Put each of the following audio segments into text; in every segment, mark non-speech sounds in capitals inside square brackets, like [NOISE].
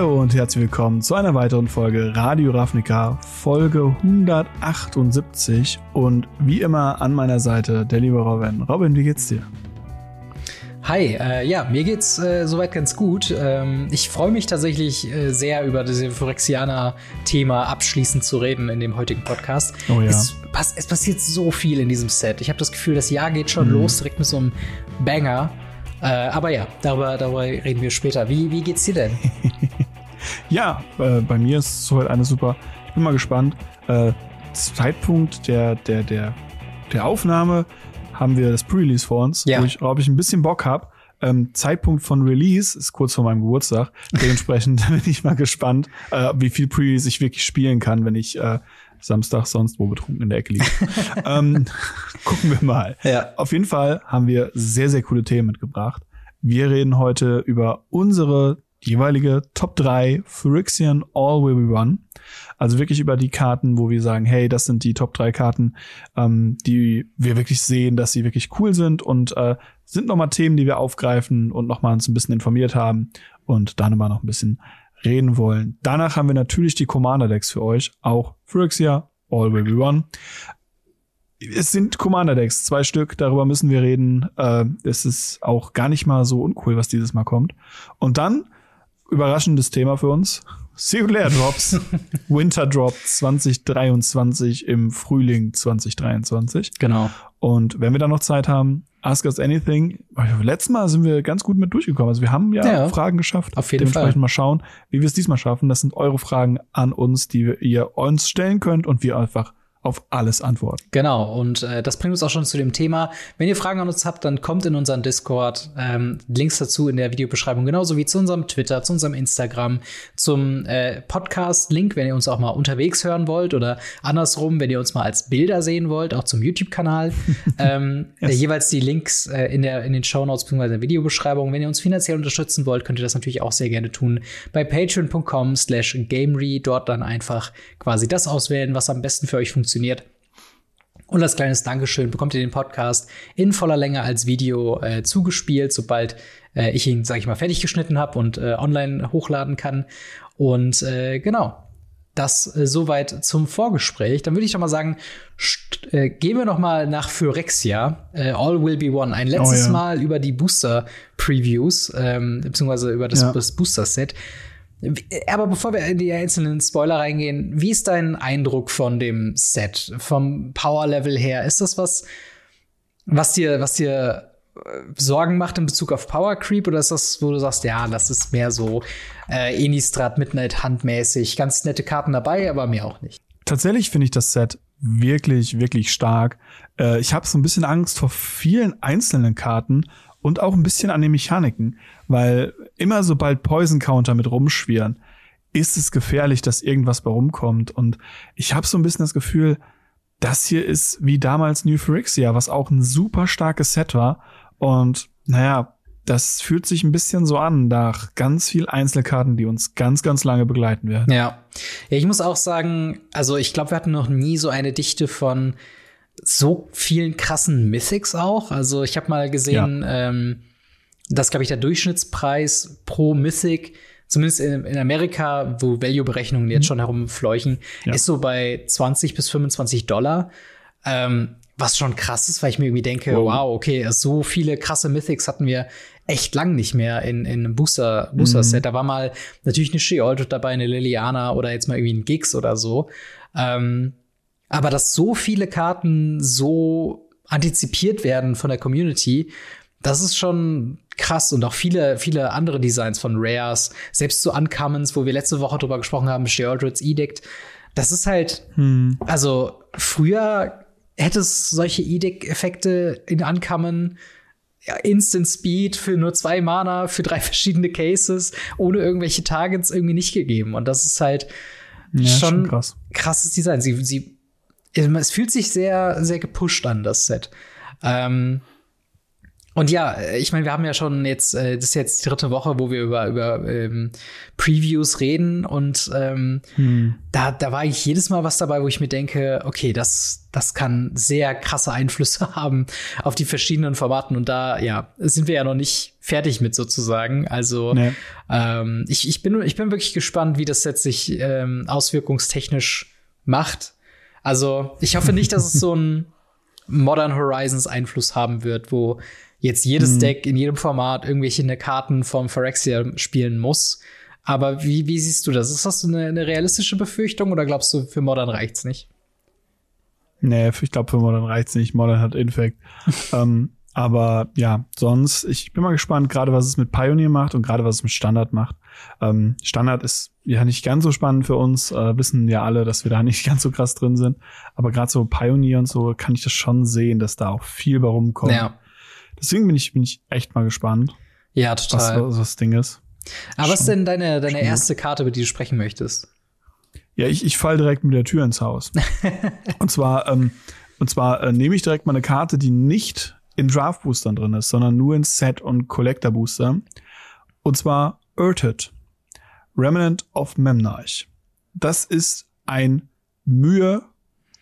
Hallo und herzlich willkommen zu einer weiteren Folge Radio Ravnica, Folge 178 und wie immer an meiner Seite der liebe Robin. Robin, wie geht's dir? Hi, äh, ja, mir geht's äh, soweit ganz gut. Ähm, ich freue mich tatsächlich äh, sehr über das Phyrexianer-Thema abschließend zu reden in dem heutigen Podcast. Oh ja. Es, pass es passiert so viel in diesem Set. Ich habe das Gefühl, das Jahr geht schon mhm. los, direkt mit so einem Banger. Äh, aber ja, darüber, darüber reden wir später. Wie, wie geht's dir denn? [LAUGHS] ja, äh, bei mir ist soweit alles super. Ich bin mal gespannt. Äh, Zeitpunkt der, der, der, der Aufnahme haben wir das Pre-Release vor uns, ja. wo ich, glaube ich, ein bisschen Bock habe. Ähm, Zeitpunkt von Release ist kurz vor meinem Geburtstag. Dementsprechend [LAUGHS] bin ich mal gespannt, äh, wie viel Pre-Release ich wirklich spielen kann, wenn ich äh, Samstag sonst wo betrunken in der Ecke liege. [LAUGHS] ähm, gucken wir mal. Ja. Auf jeden Fall haben wir sehr, sehr coole Themen mitgebracht. Wir reden heute über unsere jeweilige Top 3 Phyrexian All Will Be One. Also wirklich über die Karten, wo wir sagen, hey, das sind die Top 3 Karten, ähm, die wir wirklich sehen, dass sie wirklich cool sind und äh, sind nochmal Themen, die wir aufgreifen und nochmal uns ein bisschen informiert haben und dann immer noch ein bisschen reden wollen. Danach haben wir natürlich die Commander-Decks für euch, auch Phyrexia, All Will Be One. Es sind Commander-Decks, zwei Stück, darüber müssen wir reden. Äh, es ist auch gar nicht mal so uncool, was dieses Mal kommt. Und dann überraschendes Thema für uns. Singulär Drops, [LAUGHS] Winter Drop 2023 im Frühling 2023. Genau. Und wenn wir dann noch Zeit haben, Ask Us Anything. Letztes Mal sind wir ganz gut mit durchgekommen. Also wir haben ja, ja Fragen geschafft. Auf jeden Dementsprechend Fall. mal schauen, wie wir es diesmal schaffen. Das sind eure Fragen an uns, die ihr uns stellen könnt und wir einfach auf alles antworten. Genau, und äh, das bringt uns auch schon zu dem Thema. Wenn ihr Fragen an uns habt, dann kommt in unseren Discord. Ähm, Links dazu in der Videobeschreibung, genauso wie zu unserem Twitter, zu unserem Instagram, zum äh, Podcast-Link, wenn ihr uns auch mal unterwegs hören wollt oder andersrum, wenn ihr uns mal als Bilder sehen wollt, auch zum YouTube-Kanal. [LAUGHS] ähm, yes. äh, jeweils die Links äh, in, der, in den Show Notes bzw. in der Videobeschreibung. Wenn ihr uns finanziell unterstützen wollt, könnt ihr das natürlich auch sehr gerne tun bei patreon.com slash gamery. Dort dann einfach quasi das auswählen, was am besten für euch funktioniert funktioniert. Und als kleines Dankeschön bekommt ihr den Podcast in voller Länge als Video äh, zugespielt, sobald äh, ich ihn, sag ich mal, fertig geschnitten habe und äh, online hochladen kann. Und äh, genau, das äh, soweit zum Vorgespräch. Dann würde ich doch mal sagen, äh, gehen wir noch mal nach Phyrexia, All Will Be One. Ein letztes oh, ja. Mal über die Booster-Previews, ähm, beziehungsweise über das, ja. das Booster-Set. Aber bevor wir in die einzelnen Spoiler reingehen, wie ist dein Eindruck von dem Set? Vom Power-Level her? Ist das was, was dir, was dir äh, Sorgen macht in Bezug auf Power Creep oder ist das, wo du sagst, ja, das ist mehr so äh, Innistrad Midnight handmäßig, ganz nette Karten dabei, aber mehr auch nicht? Tatsächlich finde ich das Set wirklich, wirklich stark. Äh, ich habe so ein bisschen Angst vor vielen einzelnen Karten und auch ein bisschen an den Mechaniken, weil immer sobald Poison Counter mit rumschwirren, ist es gefährlich, dass irgendwas bei rumkommt. Und ich habe so ein bisschen das Gefühl, das hier ist wie damals New Phyrexia, was auch ein super starkes Set war. Und naja, das fühlt sich ein bisschen so an nach ganz viel Einzelkarten, die uns ganz, ganz lange begleiten werden. Ja. Ja, ich muss auch sagen, also ich glaube, wir hatten noch nie so eine Dichte von so vielen krassen Mythics auch. Also ich habe mal gesehen, ja. ähm, dass, glaube ich, der Durchschnittspreis pro Mythic, zumindest in, in Amerika, wo Value-Berechnungen jetzt mhm. schon herumfleuchen, ja. ist so bei 20 bis 25 Dollar. Ähm, was schon krass ist, weil ich mir irgendwie denke, wow, wow okay, so viele krasse Mythics hatten wir echt lang nicht mehr in, in einem Booster, Booster-Set. Mhm. Da war mal natürlich eine Sheoldred dabei, eine Liliana oder jetzt mal irgendwie ein Gigs oder so. Ähm, aber dass so viele Karten so antizipiert werden von der Community, das ist schon krass und auch viele, viele andere Designs von Rares, selbst so Uncommons, wo wir letzte Woche drüber gesprochen haben, Sheoldred's Edict. Das ist halt, hm. also früher hätte es solche Edict-Effekte in Uncommon ja, Instant Speed für nur zwei Mana, für drei [LAUGHS] verschiedene Cases, ohne irgendwelche Targets irgendwie nicht gegeben. Und das ist halt ja, schon, schon krass. krasses Design. Sie, sie es fühlt sich sehr, sehr gepusht an, das Set. Ähm, Und ja, äh, ich meine, wir haben ja schon jetzt, äh, das ist jetzt die dritte Woche, wo wir über, über ähm, Previews reden und ähm, hm. da, da war eigentlich jedes Mal was dabei, wo ich mir denke, okay, das, das kann sehr krasse Einflüsse [LAUGHS] haben auf die verschiedenen Formaten und da, ja, sind wir ja noch nicht fertig mit sozusagen. Also nee. ähm, ich, ich, bin, ich bin wirklich gespannt, wie das jetzt sich ähm, auswirkungstechnisch macht. Also ich hoffe nicht, dass es so [LAUGHS] ein Modern Horizons Einfluss haben wird, wo jetzt jedes mhm. Deck in jedem Format irgendwelche Karten vom Phyrexia spielen muss. Aber wie, wie siehst du das? Ist das eine, eine realistische Befürchtung oder glaubst du, für Modern reicht's nicht? Nee, ich glaube, für Modern reicht's nicht. Modern hat Infect. [LAUGHS] ähm, aber ja, sonst, ich bin mal gespannt, gerade was es mit Pioneer macht und gerade was es mit Standard macht. Ähm, Standard ist ja nicht ganz so spannend für uns, äh, wissen ja alle, dass wir da nicht [LAUGHS] ganz so krass drin sind. Aber gerade so Pioneer und so kann ich das schon sehen, dass da auch viel bei rumkommt. Ja. Deswegen bin ich, bin ich echt mal gespannt. Ja, total. Was, was das Ding ist. Aber was ist denn deine, deine erste Karte, über die du sprechen möchtest? Ja, ich, ich fall direkt mit der Tür ins Haus. [LAUGHS] und zwar, ähm, und zwar äh, nehme ich direkt mal eine Karte, die nicht in Draft Boostern drin ist, sondern nur in Set und Collector Booster. Und zwar Urted. Remnant of Memnarch. Das ist ein Mühe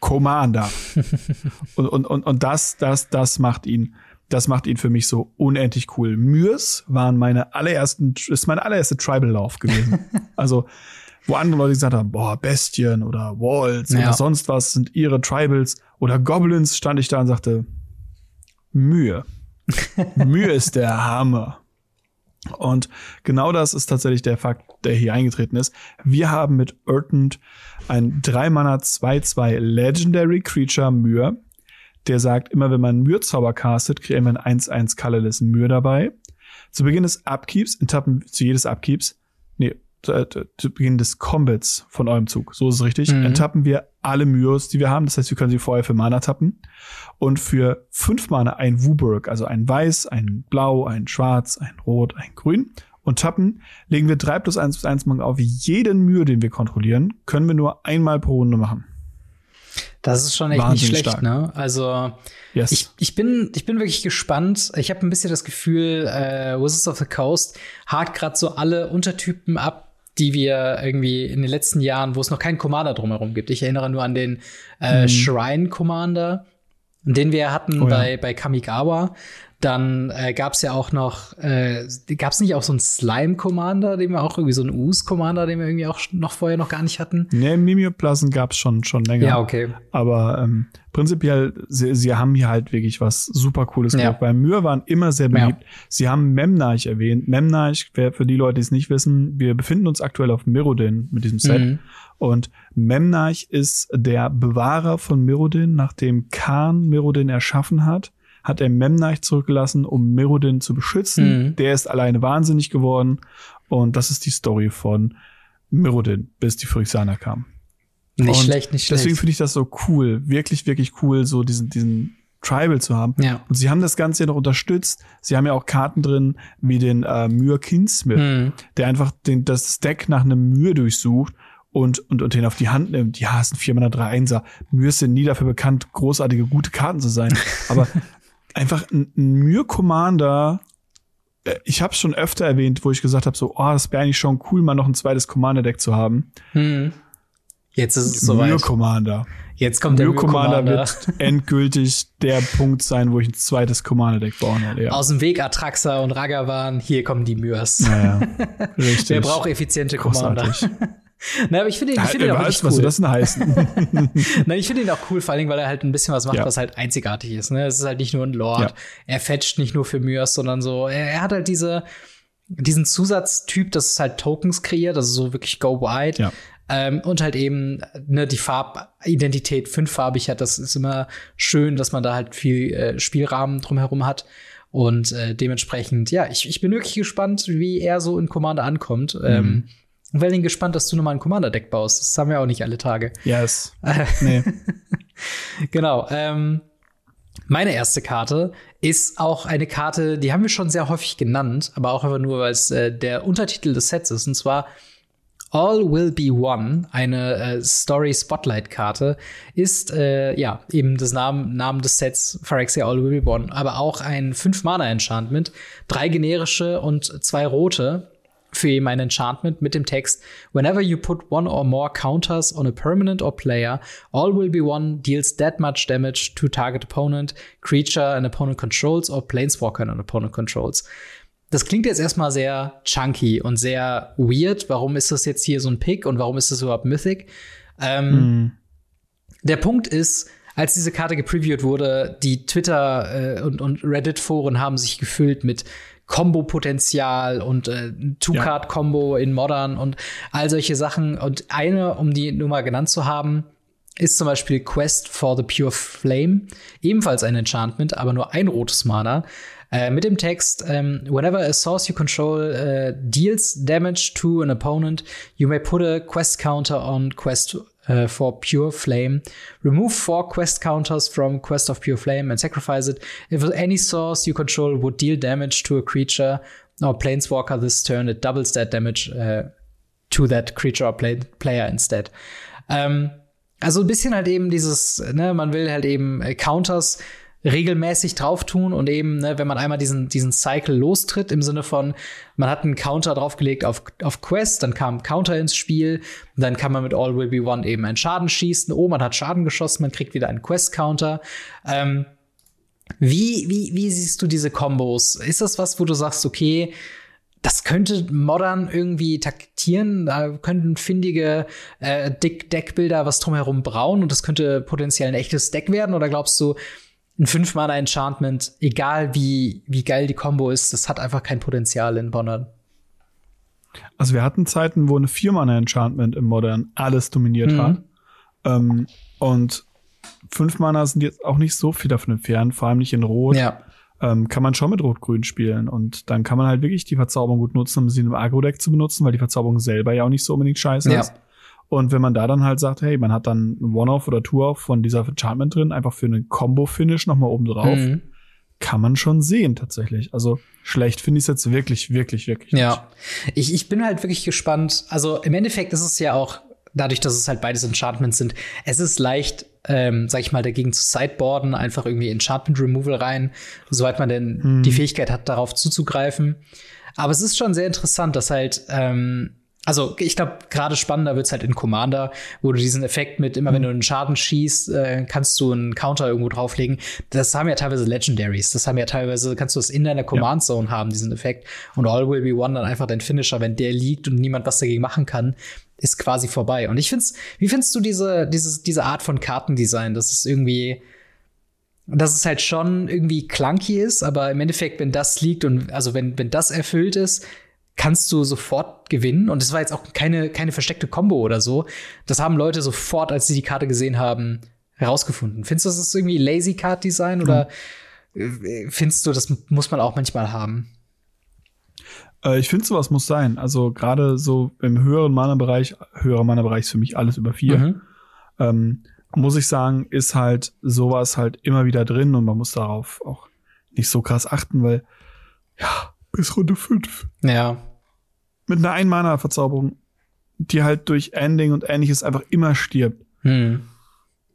Commander. [LAUGHS] und, und, und, und das, das, das macht ihn das macht ihn für mich so unendlich cool. Myrs waren meine allerersten, ist meine allererste Tribal-Lauf gewesen. [LAUGHS] also, wo andere Leute gesagt haben, boah, Bestien oder Walls ja. oder sonst was sind ihre Tribals oder Goblins, stand ich da und sagte, Mühe. [LAUGHS] Mühe ist der Hammer. Und genau das ist tatsächlich der Fakt, der hier eingetreten ist. Wir haben mit Urtent ein 3-Mana 2-2 Legendary Creature Mühe der sagt, immer wenn man Mührzauber castet, kriegt man 1-1 Colorless Mühe dabei. Zu Beginn des Upkeeps, Etappen zu jedes Upkeeps, nee, zu, äh, zu Beginn des Combats von eurem Zug, so ist es richtig, mhm. enttappen wir alle Myos, die wir haben. Das heißt, wir können sie vorher für Mana tappen. Und für fünf Mana ein Wuburg, also ein Weiß, ein Blau, ein Schwarz, ein Rot, ein Grün. Und tappen, legen wir 3 plus 1 plus 1 Mana auf jeden Mühe, den wir kontrollieren, können wir nur einmal pro Runde machen. Das ist schon echt Wahnsinnig nicht schlecht, stark. ne? Also yes. ich, ich, bin, ich bin wirklich gespannt. Ich habe ein bisschen das Gefühl, äh, Wizards of the Coast hakt gerade so alle Untertypen ab, die wir irgendwie in den letzten Jahren, wo es noch keinen Commander drumherum gibt. Ich erinnere nur an den äh, hm. Shrine Commander, den wir hatten oh, ja. bei, bei Kamigawa. Dann äh, gab es ja auch noch, äh, gab es nicht auch so einen Slime-Commander, den wir auch irgendwie so einen Us-Commander, den wir irgendwie auch noch vorher noch gar nicht hatten? Nee, Mimioplasen gab es schon, schon länger. Ja, okay. Aber ähm, prinzipiell, sie, sie haben hier halt wirklich was super Cooles ja. gemacht. Weil Myr waren immer sehr beliebt. Ja. Sie haben Memnarch erwähnt. Memnarch, für die Leute, die es nicht wissen, wir befinden uns aktuell auf Mirrodin mit diesem Set. Mhm. Und Memnarch ist der Bewahrer von Mirrodin, nachdem Khan Mirrodin erschaffen hat hat er Memnarch zurückgelassen, um Merodin zu beschützen. Mhm. Der ist alleine wahnsinnig geworden. Und das ist die Story von Merodin, bis die Phyrexianer kamen. Nicht und schlecht, nicht schlecht. Deswegen finde ich das so cool, wirklich, wirklich cool, so diesen, diesen Tribal zu haben. Ja. Und sie haben das Ganze ja noch unterstützt. Sie haben ja auch Karten drin, wie den äh, Myr Kinsmith, mhm. der einfach den, das Deck nach einem Myr durchsucht und, und, und den auf die Hand nimmt. Ja, es sind 4 Mana 3 Einser. Myr sind nie dafür bekannt, großartige, gute Karten zu sein. [LAUGHS] Aber einfach ein, Myr Commander. Äh, ich habe schon öfter erwähnt, wo ich gesagt habe, so, oh, das wäre eigentlich schon cool, mal noch ein zweites Commander Deck zu haben. Hm. Jetzt ist es soweit. Myr Commander. Jetzt kommt der Myr Commander. wird [LAUGHS] endgültig der Punkt sein, wo ich ein zweites Commander Deck bauen werde. Ja. Aus dem Weg Atraxa und Ragavan, hier kommen die Myrs. Naja, [LAUGHS] richtig. Wer braucht effiziente Commander? [LAUGHS] Na, aber ich finde ihn, ich find ihn auch weiß, was cool. das denn heißen? [LAUGHS] Nein, ich finde ihn auch cool, vor allem, weil er halt ein bisschen was macht, ja. was halt einzigartig ist. Ne? Es ist halt nicht nur ein Lord. Ja. Er fetcht nicht nur für Myrs, sondern so, er, er, hat halt diese, diesen Zusatztyp, dass es halt Tokens kreiert, also so wirklich go wide. Ja. Ähm, und halt eben ne, die Farbidentität fünffarbig hat. Das ist immer schön, dass man da halt viel äh, Spielrahmen drumherum hat. Und äh, dementsprechend, ja, ich, ich bin wirklich gespannt, wie er so in Commander ankommt. Mhm. Ähm, und vor gespannt, dass du nochmal ein Commander-Deck baust. Das haben wir auch nicht alle Tage. Yes. [LAUGHS] nee. genau. Ähm, meine erste Karte ist auch eine Karte, die haben wir schon sehr häufig genannt, aber auch einfach nur, weil es äh, der Untertitel des Sets ist. Und zwar All Will Be One, eine äh, Story Spotlight Karte, ist äh, ja eben das Namen, Namen des Sets Phyrexia All Will Be One, aber auch ein 5 Mana Enchantment, drei generische und zwei rote für eben ein Enchantment mit dem Text Whenever you put one or more counters on a permanent or player, all will be one deals that much damage to target opponent, creature an opponent controls or planeswalker an opponent controls. Das klingt jetzt erstmal sehr chunky und sehr weird. Warum ist das jetzt hier so ein Pick und warum ist das überhaupt Mythic? Ähm, mm. Der Punkt ist, als diese Karte gepreviewt wurde, die Twitter äh, und, und Reddit-Foren haben sich gefüllt mit Combo-Potenzial und äh, Two-Card-Combo in Modern und all solche Sachen. Und eine, um die nur mal genannt zu haben, ist zum Beispiel Quest for the Pure Flame, ebenfalls ein Enchantment, aber nur ein rotes Mana. Äh, mit dem Text, ähm, whenever a source you control uh, deals damage to an opponent, you may put a quest counter on quest uh, for Pure Flame. Remove four quest counters from Quest of Pure Flame and sacrifice it. If any source you control would deal damage to a creature or planeswalker this turn, it doubles that damage uh, to that creature or play player instead. Ähm, also ein bisschen halt eben dieses, ne, man will halt eben äh, Counters regelmäßig drauf tun und eben, ne, wenn man einmal diesen, diesen Cycle lostritt, im Sinne von, man hat einen Counter draufgelegt auf, auf Quest, dann kam Counter ins Spiel, dann kann man mit All Will Be One eben einen Schaden schießen, oh, man hat Schaden geschossen, man kriegt wieder einen Quest-Counter. Ähm, wie, wie, wie siehst du diese Kombos? Ist das was, wo du sagst, okay, das könnte modern irgendwie taktieren, da könnten findige äh, Deckbilder was drumherum brauen und das könnte potenziell ein echtes Deck werden? Oder glaubst du, ein 5-Mana-Enchantment, egal wie, wie geil die Combo ist, das hat einfach kein Potenzial in Modern. Also wir hatten Zeiten, wo eine 4-Mana-Enchantment im Modern alles dominiert mhm. hat. Ähm, und 5 Mana sind jetzt auch nicht so viel davon entfernt, vor allem nicht in Rot. Ja. Ähm, kann man schon mit Rot-Grün spielen. Und dann kann man halt wirklich die Verzauberung gut nutzen, um sie in einem Agro-Deck zu benutzen, weil die Verzauberung selber ja auch nicht so unbedingt scheiße ja. ist. Und wenn man da dann halt sagt, hey, man hat dann One-Off oder Two-Off von dieser Enchantment drin, einfach für einen Combo-Finish nochmal oben drauf, mhm. kann man schon sehen tatsächlich. Also schlecht finde ich es jetzt wirklich, wirklich, wirklich nicht. Ja, ich, ich bin halt wirklich gespannt. Also im Endeffekt ist es ja auch dadurch, dass es halt beides Enchantments sind, es ist leicht, ähm, sag ich mal, dagegen zu sideboarden, einfach irgendwie Enchantment Removal rein, soweit man denn hm. die Fähigkeit hat, darauf zuzugreifen. Aber es ist schon sehr interessant, dass halt ähm, also ich glaube, gerade spannender wird's halt in Commander, wo du diesen Effekt mit, immer wenn du einen Schaden schießt, äh, kannst du einen Counter irgendwo drauflegen. Das haben ja teilweise Legendaries. Das haben ja teilweise, kannst du das in deiner Command Zone ja. haben, diesen Effekt. Und All Will Be One dann einfach dein Finisher, wenn der liegt und niemand was dagegen machen kann, ist quasi vorbei. Und ich find's, wie findest du diese, diese, diese Art von Kartendesign? Das ist irgendwie, dass es halt schon irgendwie clunky ist, aber im Endeffekt, wenn das liegt und also wenn, wenn das erfüllt ist, kannst du sofort gewinnen. Und es war jetzt auch keine, keine versteckte Combo oder so. Das haben Leute sofort, als sie die Karte gesehen haben, herausgefunden. Findest du, das ist irgendwie Lazy Card Design oder mhm. findest du, das muss man auch manchmal haben? Äh, ich finde, sowas muss sein. Also gerade so im höheren Mana-Bereich, höherer Mana-Bereich ist für mich alles über vier. Mhm. Ähm, muss ich sagen, ist halt sowas halt immer wieder drin und man muss darauf auch nicht so krass achten, weil ja, bis Runde 5. Ja. Mit einer Ein-Mana-Verzauberung, die halt durch Ending und ähnliches einfach immer stirbt. Hm.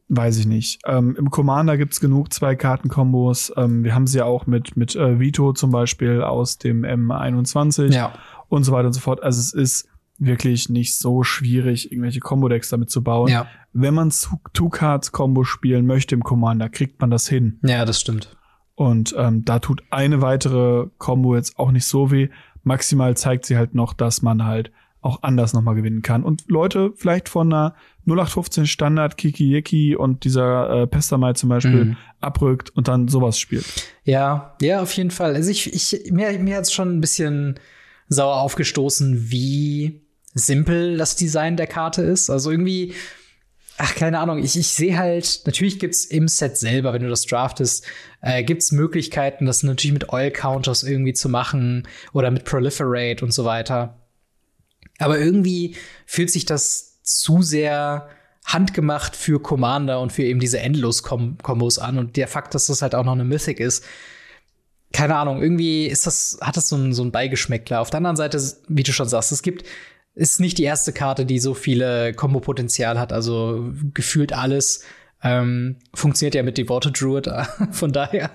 Weiß ich nicht. Ähm, Im Commander gibt's genug Zwei-Karten-Kombos. Ähm, wir haben sie ja auch mit, mit äh, Vito zum Beispiel aus dem M21 ja. und so weiter und so fort. Also es ist wirklich nicht so schwierig, irgendwelche Combo-Decks damit zu bauen. Ja. Wenn man Two-Cards-Combo spielen möchte im Commander, kriegt man das hin. Ja, das stimmt. Und ähm, da tut eine weitere Combo jetzt auch nicht so weh. Maximal zeigt sie halt noch, dass man halt auch anders nochmal gewinnen kann. Und Leute vielleicht von einer 0815 Standard Kiki und dieser äh, Pestamai zum Beispiel mhm. abrückt und dann sowas spielt. Ja, ja, auf jeden Fall. Also ich, ich mir, mir hat's schon ein bisschen sauer aufgestoßen, wie simpel das Design der Karte ist. Also irgendwie ach, keine Ahnung, ich, ich sehe halt, natürlich gibt's im Set selber, wenn du das draftest, äh, gibt's Möglichkeiten, das natürlich mit Oil Counters irgendwie zu machen oder mit Proliferate und so weiter. Aber irgendwie fühlt sich das zu sehr handgemacht für Commander und für eben diese Endlos-Kombos an und der Fakt, dass das halt auch noch eine Mythic ist, keine Ahnung, irgendwie ist das, hat das so ein, so ein Beigeschmäckler. Auf der anderen Seite, wie du schon sagst, es gibt ist nicht die erste Karte, die so viele Kombo-Potenzial hat. Also gefühlt alles ähm, funktioniert ja mit Devoted Druid. [LAUGHS] Von daher,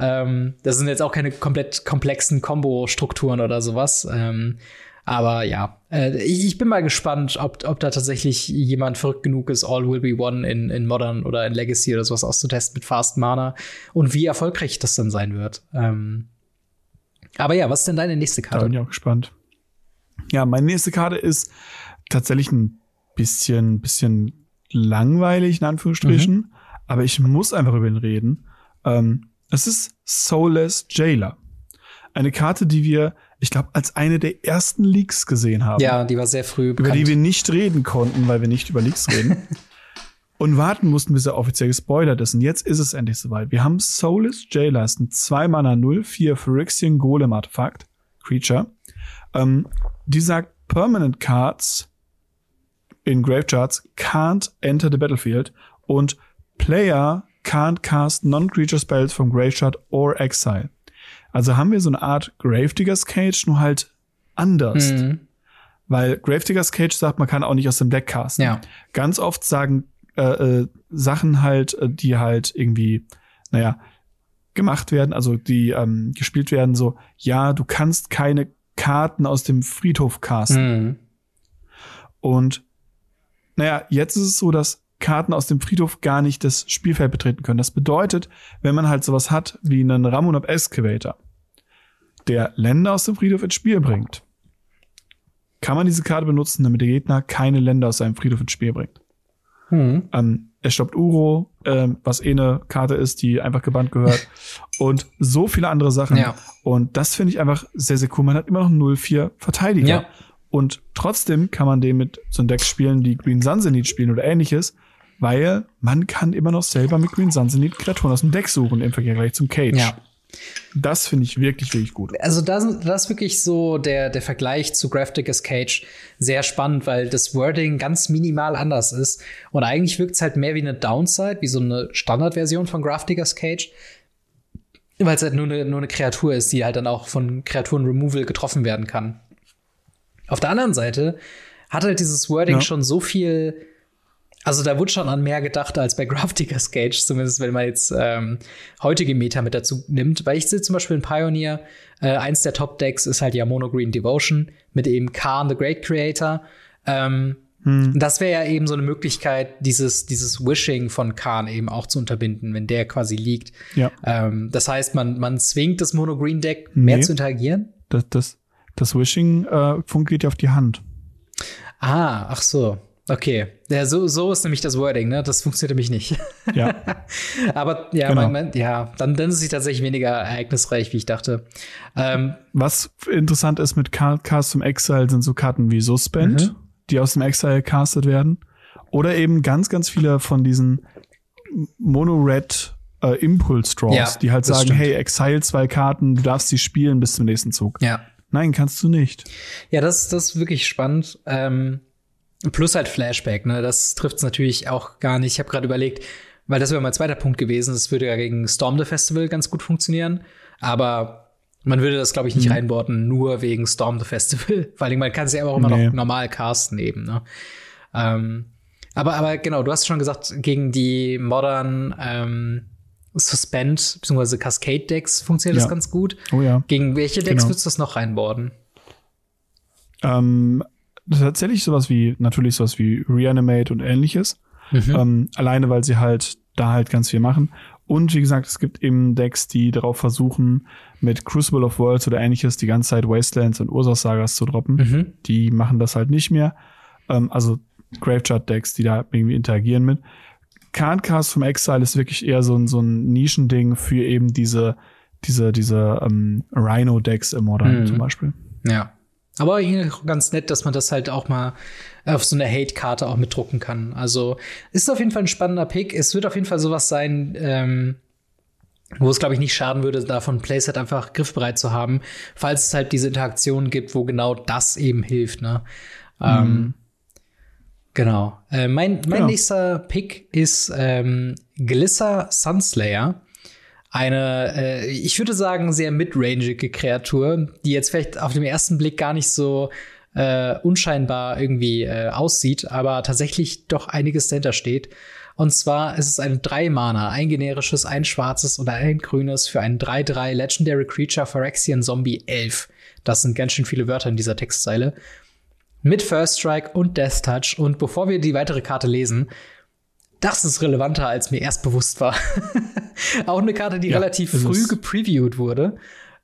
ähm, das sind jetzt auch keine komplett komplexen Kombo-Strukturen oder sowas. Ähm, aber ja, äh, ich bin mal gespannt, ob, ob da tatsächlich jemand verrückt genug ist, All Will Be One in, in Modern oder in Legacy oder sowas auszutesten mit Fast Mana und wie erfolgreich das dann sein wird. Ähm, aber ja, was ist denn deine nächste Karte? Da bin ich auch gespannt. Ja, meine nächste Karte ist tatsächlich ein bisschen, bisschen langweilig, in Anführungsstrichen, mhm. aber ich muss einfach über ihn reden. Ähm, es ist Soulless Jailer. Eine Karte, die wir, ich glaube, als eine der ersten Leaks gesehen haben. Ja, die war sehr früh bekannt. Über die wir nicht reden konnten, weil wir nicht über Leaks reden. [LAUGHS] und warten mussten, bis er offiziell gespoilert ist. Und jetzt ist es endlich soweit. Wir haben Soulless Jailer, ist ein 2 Mana 0, 4 Phyrexian Golem Artefakt, Creature. Ähm, die sagt, Permanent Cards in Gravecharts can't enter the battlefield und Player can't cast non-creature spells from Gravechart or Exile. Also haben wir so eine Art Gravedigger's Cage, nur halt anders. Mhm. Weil Gravedigger's Cage sagt, man kann auch nicht aus dem Deck casten. Ja. Ganz oft sagen äh, äh, Sachen halt, äh, die halt irgendwie, naja, gemacht werden, also die ähm, gespielt werden, so, ja, du kannst keine Karten aus dem Friedhof casten. Mhm. Und naja, jetzt ist es so, dass Karten aus dem Friedhof gar nicht das Spielfeld betreten können. Das bedeutet, wenn man halt sowas hat wie einen Ramunap Excavator, der Länder aus dem Friedhof ins Spiel bringt, kann man diese Karte benutzen, damit der Gegner keine Länder aus seinem Friedhof ins Spiel bringt. Hm. Ähm, er stoppt Uro, ähm, was eh eine Karte ist, die einfach gebannt gehört. [LAUGHS] und so viele andere Sachen. Ja. Und das finde ich einfach sehr, sehr cool. Man hat immer noch einen 0-4 Verteidiger. Ja. Und trotzdem kann man den mit so einem Deck spielen, die Green Sunsenit spielen oder ähnliches, weil man kann immer noch selber mit Green Sunsenit Kreaturen aus dem Deck suchen im Vergleich zum Cage. Ja. Das finde ich wirklich, wirklich gut. Also das, das ist wirklich so der, der Vergleich zu Graphic Cage sehr spannend, weil das Wording ganz minimal anders ist. Und eigentlich wirkt es halt mehr wie eine Downside, wie so eine Standardversion von Graphic Cage. Weil es halt nur eine, nur eine Kreatur ist, die halt dann auch von Kreaturen-Removal getroffen werden kann. Auf der anderen Seite hat halt dieses Wording ja. schon so viel, also da wurde schon an mehr gedacht als bei Grafdigger's Cage, zumindest wenn man jetzt ähm, heutige Meta mit dazu nimmt. Weil ich sehe zum Beispiel in Pioneer, äh, eins der Top-Decks ist halt ja Mono Green Devotion mit eben Khan, the Great Creator. Ähm, hm. Das wäre ja eben so eine Möglichkeit, dieses, dieses Wishing von Khan eben auch zu unterbinden, wenn der quasi liegt. Ja. Ähm, das heißt, man, man zwingt das Mono Green Deck mehr nee. zu interagieren. Das, das, das Wishing äh, fungiert ja auf die Hand. Ah, ach so. Okay. Ja, so, so ist nämlich das Wording, ne? Das funktioniert nämlich nicht. Ja. [LAUGHS] Aber ja, genau. man, ja, dann, dann ist sie tatsächlich weniger ereignisreich, wie ich dachte. Ähm, Was interessant ist mit Cast zum Exile sind so Karten wie Suspend, mhm. die aus dem Exile castet werden. Oder eben ganz, ganz viele von diesen Mono-Red äh, Impulse-Draws, ja, die halt sagen, stimmt. hey, Exile zwei Karten, du darfst sie spielen bis zum nächsten Zug. Ja. Nein, kannst du nicht. Ja, das, das ist wirklich spannend. Ähm, plus halt Flashback, ne? Das trifft es natürlich auch gar nicht. Ich habe gerade überlegt, weil das wäre mein zweiter Punkt gewesen. Das würde ja gegen Storm the Festival ganz gut funktionieren. Aber man würde das, glaube ich, nicht mhm. reinborden, nur wegen Storm the Festival. [LAUGHS] Weil man kann es ja auch immer nee. noch normal casten eben, ne? Ähm, aber, aber genau, du hast schon gesagt, gegen die modern ähm, Suspend bzw. Cascade Decks funktioniert ja. das ganz gut. Oh ja. Gegen welche Decks genau. würdest du das noch reinborden? Ähm, tatsächlich sowas wie, natürlich sowas wie Reanimate und ähnliches. Mhm. Ähm, alleine, weil sie halt da halt ganz viel machen. Und wie gesagt, es gibt eben Decks, die darauf versuchen, mit Crucible of Worlds oder ähnliches die ganze Zeit Wastelands und Ursus Sagas zu droppen. Mhm. Die machen das halt nicht mehr. Ähm, also Gravechart-Decks, die da irgendwie interagieren mit. Cardcast vom Exile ist wirklich eher so ein, so ein Nischending für eben diese, diese, diese ähm, Rhino-Decks im Modern mhm. zum Beispiel. Ja. Aber ganz nett, dass man das halt auch mal auf so eine Hate-Karte auch mitdrucken kann. Also ist auf jeden Fall ein spannender Pick. Es wird auf jeden Fall sowas sein, ähm, wo es, glaube ich, nicht schaden würde, davon Playset einfach griffbereit zu haben, falls es halt diese Interaktionen gibt, wo genau das eben hilft. Ne? Mhm. Ähm, Genau. Äh, mein mein genau. nächster Pick ist ähm, Glisser Sunslayer. Eine, äh, ich würde sagen, sehr midrangige Kreatur, die jetzt vielleicht auf den ersten Blick gar nicht so äh, unscheinbar irgendwie äh, aussieht, aber tatsächlich doch einiges dahinter steht. Und zwar ist es ein 3-Mana, ein generisches, ein schwarzes oder ein grünes für ein 3-3 Legendary Creature Phyrexian Zombie 11. Das sind ganz schön viele Wörter in dieser Textzeile. Mit First Strike und Death Touch. Und bevor wir die weitere Karte lesen, das ist relevanter, als mir erst bewusst war. [LAUGHS] auch eine Karte, die ja, relativ früh gepreviewt wurde,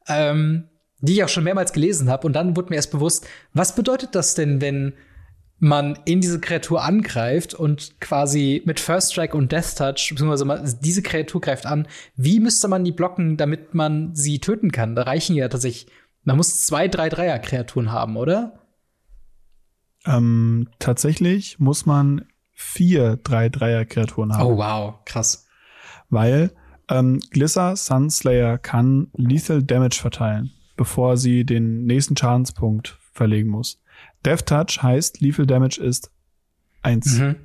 ähm, die ich auch schon mehrmals gelesen habe. Und dann wurde mir erst bewusst, was bedeutet das denn, wenn man in diese Kreatur angreift und quasi mit First Strike und Death Touch, beziehungsweise man, diese Kreatur greift an, wie müsste man die blocken, damit man sie töten kann? Da reichen ja tatsächlich, man muss zwei, drei Dreier-Kreaturen haben, oder? Ähm, tatsächlich muss man vier drei Dreier Kreaturen haben. Oh wow, krass. Weil ähm, Glisser Sunslayer kann Lethal Damage verteilen, bevor sie den nächsten Schadenspunkt verlegen muss. Death Touch heißt, Lethal Damage ist eins. Mhm.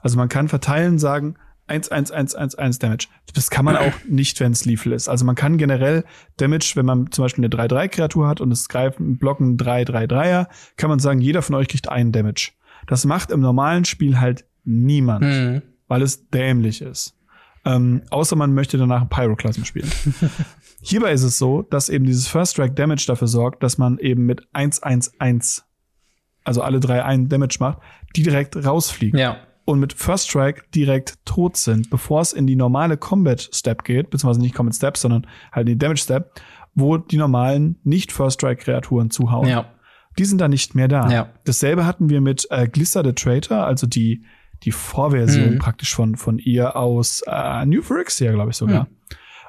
Also man kann verteilen, sagen, 1, 1, 1, 1, 1 Damage. Das kann man auch [CLEARS THROAT] nicht, wenn es Lethal ist. Also man kann generell Damage, wenn man zum Beispiel eine 3-3-Kreatur hat und es greifen, blocken 3-3-3er, kann man sagen, jeder von euch kriegt einen Damage. Das macht im normalen Spiel halt niemand, mhm. weil es dämlich ist. Ähm, außer man möchte danach ein Pyroclasm spielen. [LAUGHS] Hierbei ist es so, dass eben dieses First Strike Damage dafür sorgt, dass man eben mit 1-1-1, also alle drei einen Damage macht, die direkt rausfliegen. Ja. Und mit First Strike direkt tot sind, bevor es in die normale Combat Step geht, beziehungsweise nicht Combat Step, sondern halt in die Damage Step, wo die normalen nicht First Strike Kreaturen zuhauen. Ja die sind dann nicht mehr da. Ja. Dasselbe hatten wir mit äh, Glisser the Traitor, also die, die Vorversion mhm. praktisch von, von ihr aus äh, New Phyrexia, glaube ich sogar. Mhm.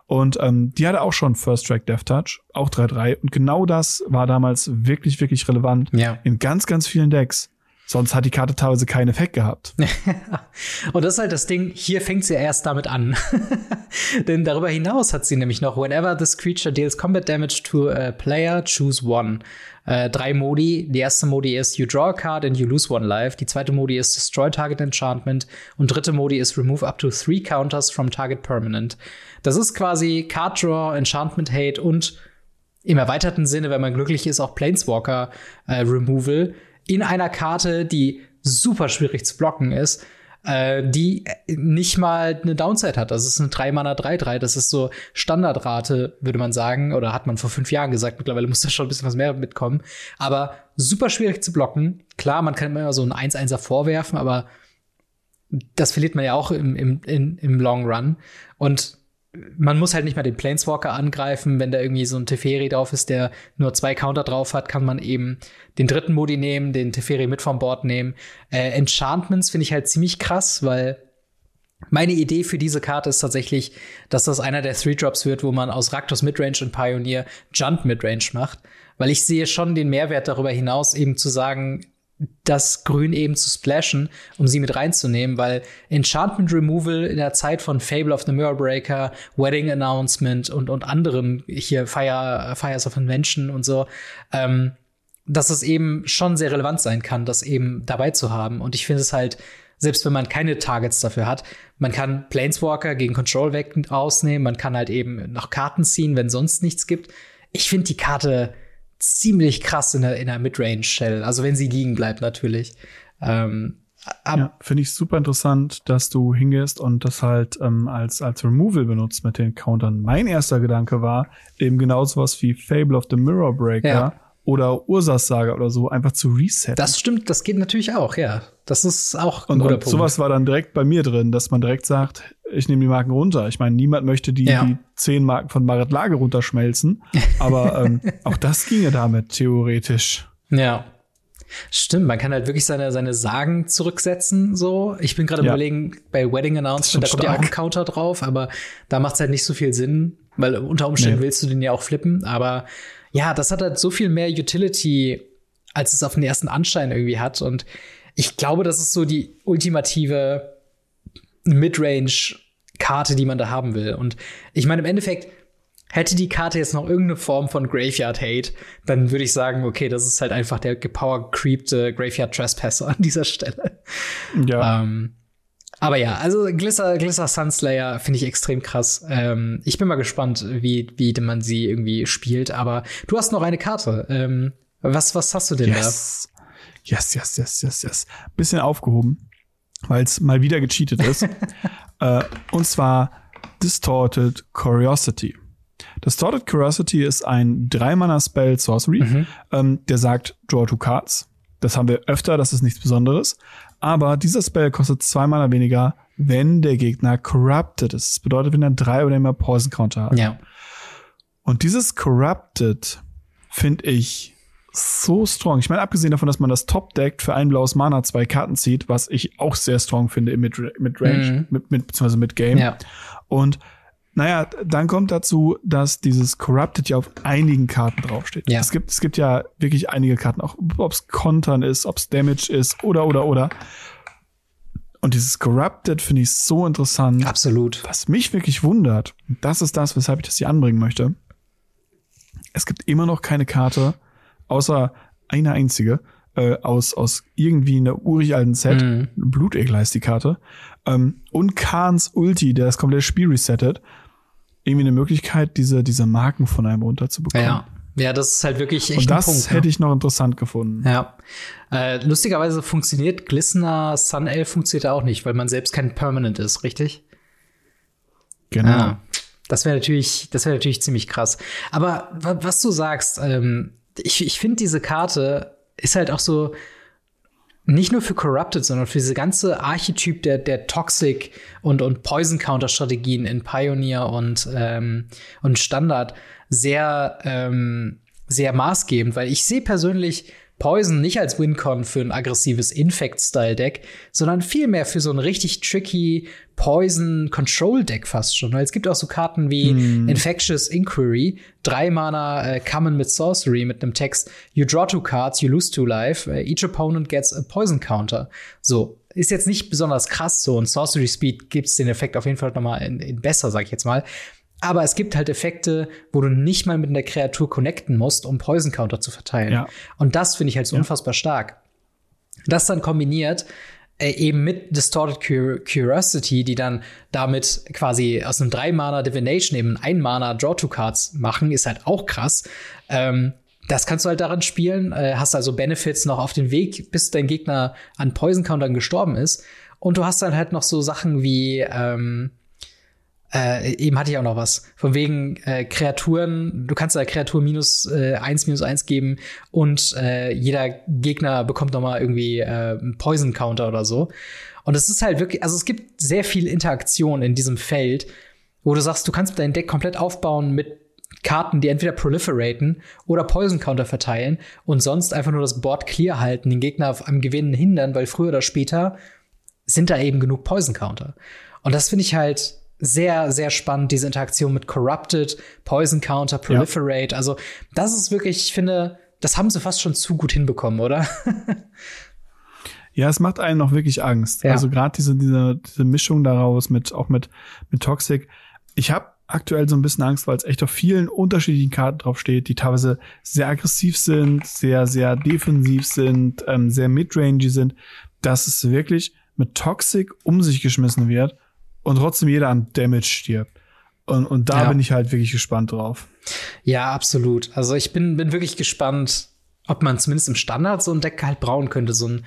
Und ähm, die hatte auch schon First Track Death Touch, auch 3-3. Und genau das war damals wirklich, wirklich relevant ja. in ganz, ganz vielen Decks. Sonst hat die Karte teilweise keinen Effekt gehabt. [LAUGHS] und das ist halt das Ding, hier fängt sie erst damit an. [LAUGHS] Denn darüber hinaus hat sie nämlich noch, whenever this creature deals combat damage to a player, choose one. Äh, drei Modi. Die erste Modi ist You draw a card and you lose one life. Die zweite Modi ist Destroy Target Enchantment. Und dritte Modi ist Remove up to three counters from Target Permanent. Das ist quasi Card Draw, Enchantment Hate und im erweiterten Sinne, wenn man glücklich ist, auch Planeswalker äh, Removal in einer Karte, die super schwierig zu blocken ist, äh, die nicht mal eine Downside hat. Das ist eine 3 Mana 3-3. Das ist so Standardrate, würde man sagen. Oder hat man vor fünf Jahren gesagt. Mittlerweile muss da schon ein bisschen was mehr mitkommen. Aber super schwierig zu blocken. Klar, man kann immer so ein 1-1er vorwerfen, aber das verliert man ja auch im, im, im Long Run. Und man muss halt nicht mal den Planeswalker angreifen. Wenn da irgendwie so ein Teferi drauf ist, der nur zwei Counter drauf hat, kann man eben den dritten Modi nehmen, den Teferi mit vom Board nehmen. Äh, Enchantments finde ich halt ziemlich krass, weil meine Idee für diese Karte ist tatsächlich, dass das einer der Three Drops wird, wo man aus Raktos Midrange und Pioneer Junt Midrange macht. Weil ich sehe schon den Mehrwert darüber hinaus, eben zu sagen, das Grün eben zu splashen, um sie mit reinzunehmen, weil Enchantment Removal in der Zeit von Fable of the Mirror Breaker, Wedding Announcement und, und anderem, hier Fire, Fires of Invention und so, ähm, dass es eben schon sehr relevant sein kann, das eben dabei zu haben. Und ich finde es halt, selbst wenn man keine Targets dafür hat, man kann Planeswalker gegen Control weg ausnehmen, man kann halt eben noch Karten ziehen, wenn sonst nichts gibt. Ich finde die Karte ziemlich krass in der, in der Midrange-Shell. Also wenn sie liegen bleibt, natürlich. Ähm, ja, finde ich super interessant, dass du hingehst und das halt ähm, als, als Removal benutzt mit den Countern. Mein erster Gedanke war eben genau sowas wie Fable of the Mirror Breaker. Ja oder Ursas Saga oder so einfach zu resetten. Das stimmt, das geht natürlich auch, ja. Das ist auch ein und, guter und Punkt. sowas war dann direkt bei mir drin, dass man direkt sagt, ich nehme die Marken runter. Ich meine, niemand möchte die, ja. die zehn Marken von Marit Lage runterschmelzen, [LAUGHS] aber ähm, auch das ginge damit theoretisch. Ja. Stimmt, man kann halt wirklich seine, seine Sagen zurücksetzen, so. Ich bin gerade ja. überlegen, bei Wedding Announcement, da kommt ja auch ein Counter drauf, aber da macht es halt nicht so viel Sinn, weil unter Umständen nee. willst du den ja auch flippen, aber ja, das hat halt so viel mehr Utility, als es auf den ersten Anschein irgendwie hat. Und ich glaube, das ist so die ultimative Midrange-Karte, die man da haben will. Und ich meine, im Endeffekt, hätte die Karte jetzt noch irgendeine Form von Graveyard Hate, dann würde ich sagen, okay, das ist halt einfach der gepower-creepte Graveyard Trespasser an dieser Stelle. Ja. Ähm, aber ja, also Glisser, Glisser Sunslayer finde ich extrem krass. Ähm, ich bin mal gespannt, wie, wie man sie irgendwie spielt. Aber du hast noch eine Karte. Ähm, Was, was hast du denn yes. da? Yes, yes, yes, yes, yes. Bisschen aufgehoben, weil es mal wieder gecheatet ist. [LAUGHS] äh, und zwar Distorted Curiosity. Distorted Curiosity ist ein Drei-Mana-Spell Sorcery, mhm. ähm, der sagt Draw two Cards. Das haben wir öfter, das ist nichts Besonderes. Aber dieser Spell kostet zwei Mana weniger, wenn der Gegner corrupted ist. Das bedeutet, wenn er drei oder mehr Poison Counter hat. Ja. Und dieses Corrupted finde ich so strong. Ich meine, abgesehen davon, dass man das Top deckt für ein blaues Mana zwei Karten zieht, was ich auch sehr strong finde im Mid Midrange, mhm. mit, mit, beziehungsweise mit Game. Ja. Und naja, dann kommt dazu, dass dieses Corrupted ja auf einigen Karten draufsteht. Ja. Es gibt, es gibt ja wirklich einige Karten, auch ob es Kontern ist, ob es Damage ist oder oder oder. Und dieses Corrupted finde ich so interessant. Absolut. Was mich wirklich wundert, und das ist das, weshalb ich das hier anbringen möchte. Es gibt immer noch keine Karte, außer eine einzige, äh, aus, aus irgendwie einer urig alten Set. Mhm. Blutegel heißt die Karte. Ähm, und Khans Ulti, der das komplette Spiel resettet. Irgendwie eine Möglichkeit, diese, diese Marken von einem runterzubekommen. Ja. Ja, das ist halt wirklich echt Und das Punkt, ne? hätte ich noch interessant gefunden. Ja. Äh, lustigerweise funktioniert Glistener Sun Elf funktioniert auch nicht, weil man selbst kein Permanent ist, richtig? Genau. Ah, das wäre natürlich, das wäre natürlich ziemlich krass. Aber was du sagst, ähm, ich, ich finde diese Karte ist halt auch so nicht nur für Corrupted, sondern für diese ganze Archetyp der, der Toxic und, und Poison-Counter-Strategien in Pioneer und, ähm, und Standard sehr, ähm, sehr maßgebend, weil ich sehe persönlich Poison nicht als Wincon für ein aggressives Infect-Style-Deck, sondern vielmehr für so ein richtig tricky Poison-Control-Deck fast schon. Weil es gibt auch so Karten wie mm. Infectious Inquiry, drei Mana äh, Common mit Sorcery mit einem Text You draw two cards, you lose two life, uh, each opponent gets a Poison Counter. So, ist jetzt nicht besonders krass so und Sorcery Speed gibt's den Effekt auf jeden Fall noch mal in, in besser, sag ich jetzt mal. Aber es gibt halt Effekte, wo du nicht mal mit einer Kreatur connecten musst, um Poison Counter zu verteilen. Ja. Und das finde ich halt so ja. unfassbar stark. Das dann kombiniert äh, eben mit Distorted Cur Curiosity, die dann damit quasi aus einem 3-Mana Divination eben ein Mana Draw two Cards machen, ist halt auch krass. Ähm, das kannst du halt daran spielen, äh, hast also Benefits noch auf den Weg, bis dein Gegner an Poison Countern gestorben ist. Und du hast dann halt noch so Sachen wie ähm, äh, eben hatte ich auch noch was. Von wegen äh, Kreaturen, du kannst da Kreatur minus äh, eins minus eins geben und äh, jeder Gegner bekommt noch mal irgendwie äh, einen Poison-Counter oder so. Und es ist halt wirklich, also es gibt sehr viel Interaktion in diesem Feld, wo du sagst, du kannst dein Deck komplett aufbauen mit Karten, die entweder proliferaten oder Poison Counter verteilen und sonst einfach nur das Board clear halten, den Gegner am Gewinnen hindern, weil früher oder später sind da eben genug Poison Counter. Und das finde ich halt sehr, sehr spannend, diese Interaktion mit Corrupted, Poison Counter, Proliferate. Ja. Also, das ist wirklich, ich finde, das haben sie fast schon zu gut hinbekommen, oder? [LAUGHS] ja, es macht einen noch wirklich Angst. Ja. Also gerade diese, diese, diese Mischung daraus mit, auch mit, mit Toxic. Ich habe aktuell so ein bisschen Angst, weil es echt auf vielen unterschiedlichen Karten drauf steht, die teilweise sehr aggressiv sind, sehr, sehr defensiv sind, ähm, sehr midrangy sind, dass es wirklich mit Toxic um sich geschmissen wird und trotzdem jeder an Damage stirbt. Und, und da ja. bin ich halt wirklich gespannt drauf. Ja, absolut. Also ich bin, bin wirklich gespannt, ob man zumindest im Standard so ein Deck halt brauen könnte, so ein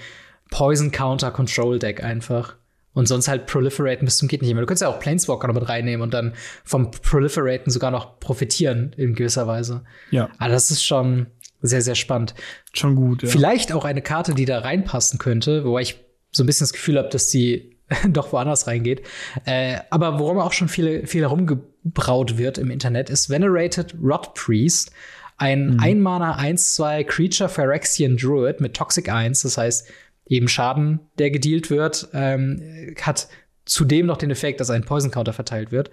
Poison Counter Control Deck einfach. Und sonst halt proliferaten bis zum geht nicht mehr. Du könntest ja auch Planeswalker noch mit reinnehmen und dann vom Proliferaten sogar noch profitieren in gewisser Weise. Ja. Aber das ist schon sehr, sehr spannend. Schon gut, ja. Vielleicht auch eine Karte, die da reinpassen könnte, wo ich so ein bisschen das Gefühl habe, dass die [LAUGHS] doch woanders reingeht. Äh, aber worum auch schon viel, viel herumgebraut wird im Internet, ist Venerated Rot Priest. Ein mhm. Ein-Mana 1-2 Creature Phyrexian Druid mit Toxic 1, das heißt, eben Schaden, der gedealt wird, ähm, hat zudem noch den Effekt, dass ein Poison Counter verteilt wird.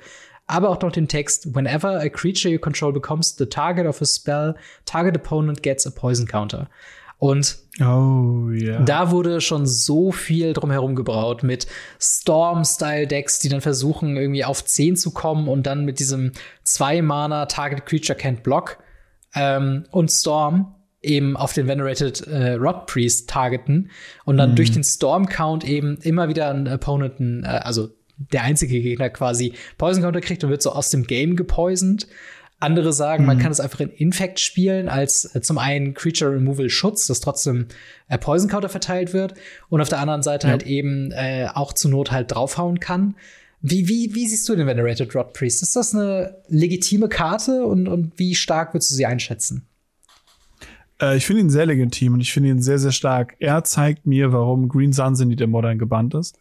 Aber auch noch den Text, whenever a creature you control becomes the target of a spell, target opponent gets a poison counter. Und oh, yeah. da wurde schon so viel drumherum gebraut mit Storm-Style-Decks, die dann versuchen, irgendwie auf 10 zu kommen und dann mit diesem zwei Mana Target Creature Can't Block ähm, und Storm eben auf den Venerated äh, Rod Priest targeten und dann mhm. durch den Storm Count eben immer wieder einen Opponenten, äh, also der einzige Gegner quasi Poison Counter kriegt und wird so aus dem Game gepoisoned. Andere sagen, mhm. man kann es einfach in Infect spielen, als äh, zum einen Creature Removal Schutz, dass trotzdem äh, Poison Counter verteilt wird und auf der anderen Seite ja. halt eben äh, auch zur Not halt draufhauen kann. Wie, wie, wie siehst du den Venerated Rot Priest? Ist das eine legitime Karte und, und wie stark würdest du sie einschätzen? Äh, ich finde ihn sehr legitim und ich finde ihn sehr, sehr stark. Er zeigt mir, warum Green Sun Sunset der Modern gebannt ist.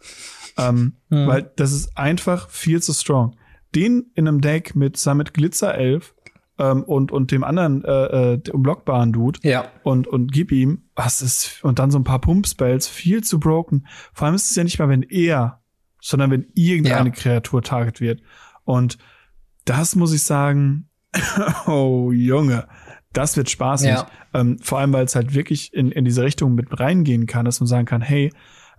Ähm, mhm. Weil das ist einfach viel zu strong den in einem Deck mit Summit Glitzer 11 ähm, und, und dem anderen äh, äh, unblockbaren Dude ja. und, und gib ihm, was ist, und dann so ein paar Pump-Spells, viel zu broken. Vor allem ist es ja nicht mal, wenn er, sondern wenn irgendeine ja. Kreatur target wird. Und das muss ich sagen, [LAUGHS] oh Junge, das wird spaßig. Ja. Ähm, vor allem, weil es halt wirklich in, in diese Richtung mit reingehen kann, dass man sagen kann, hey,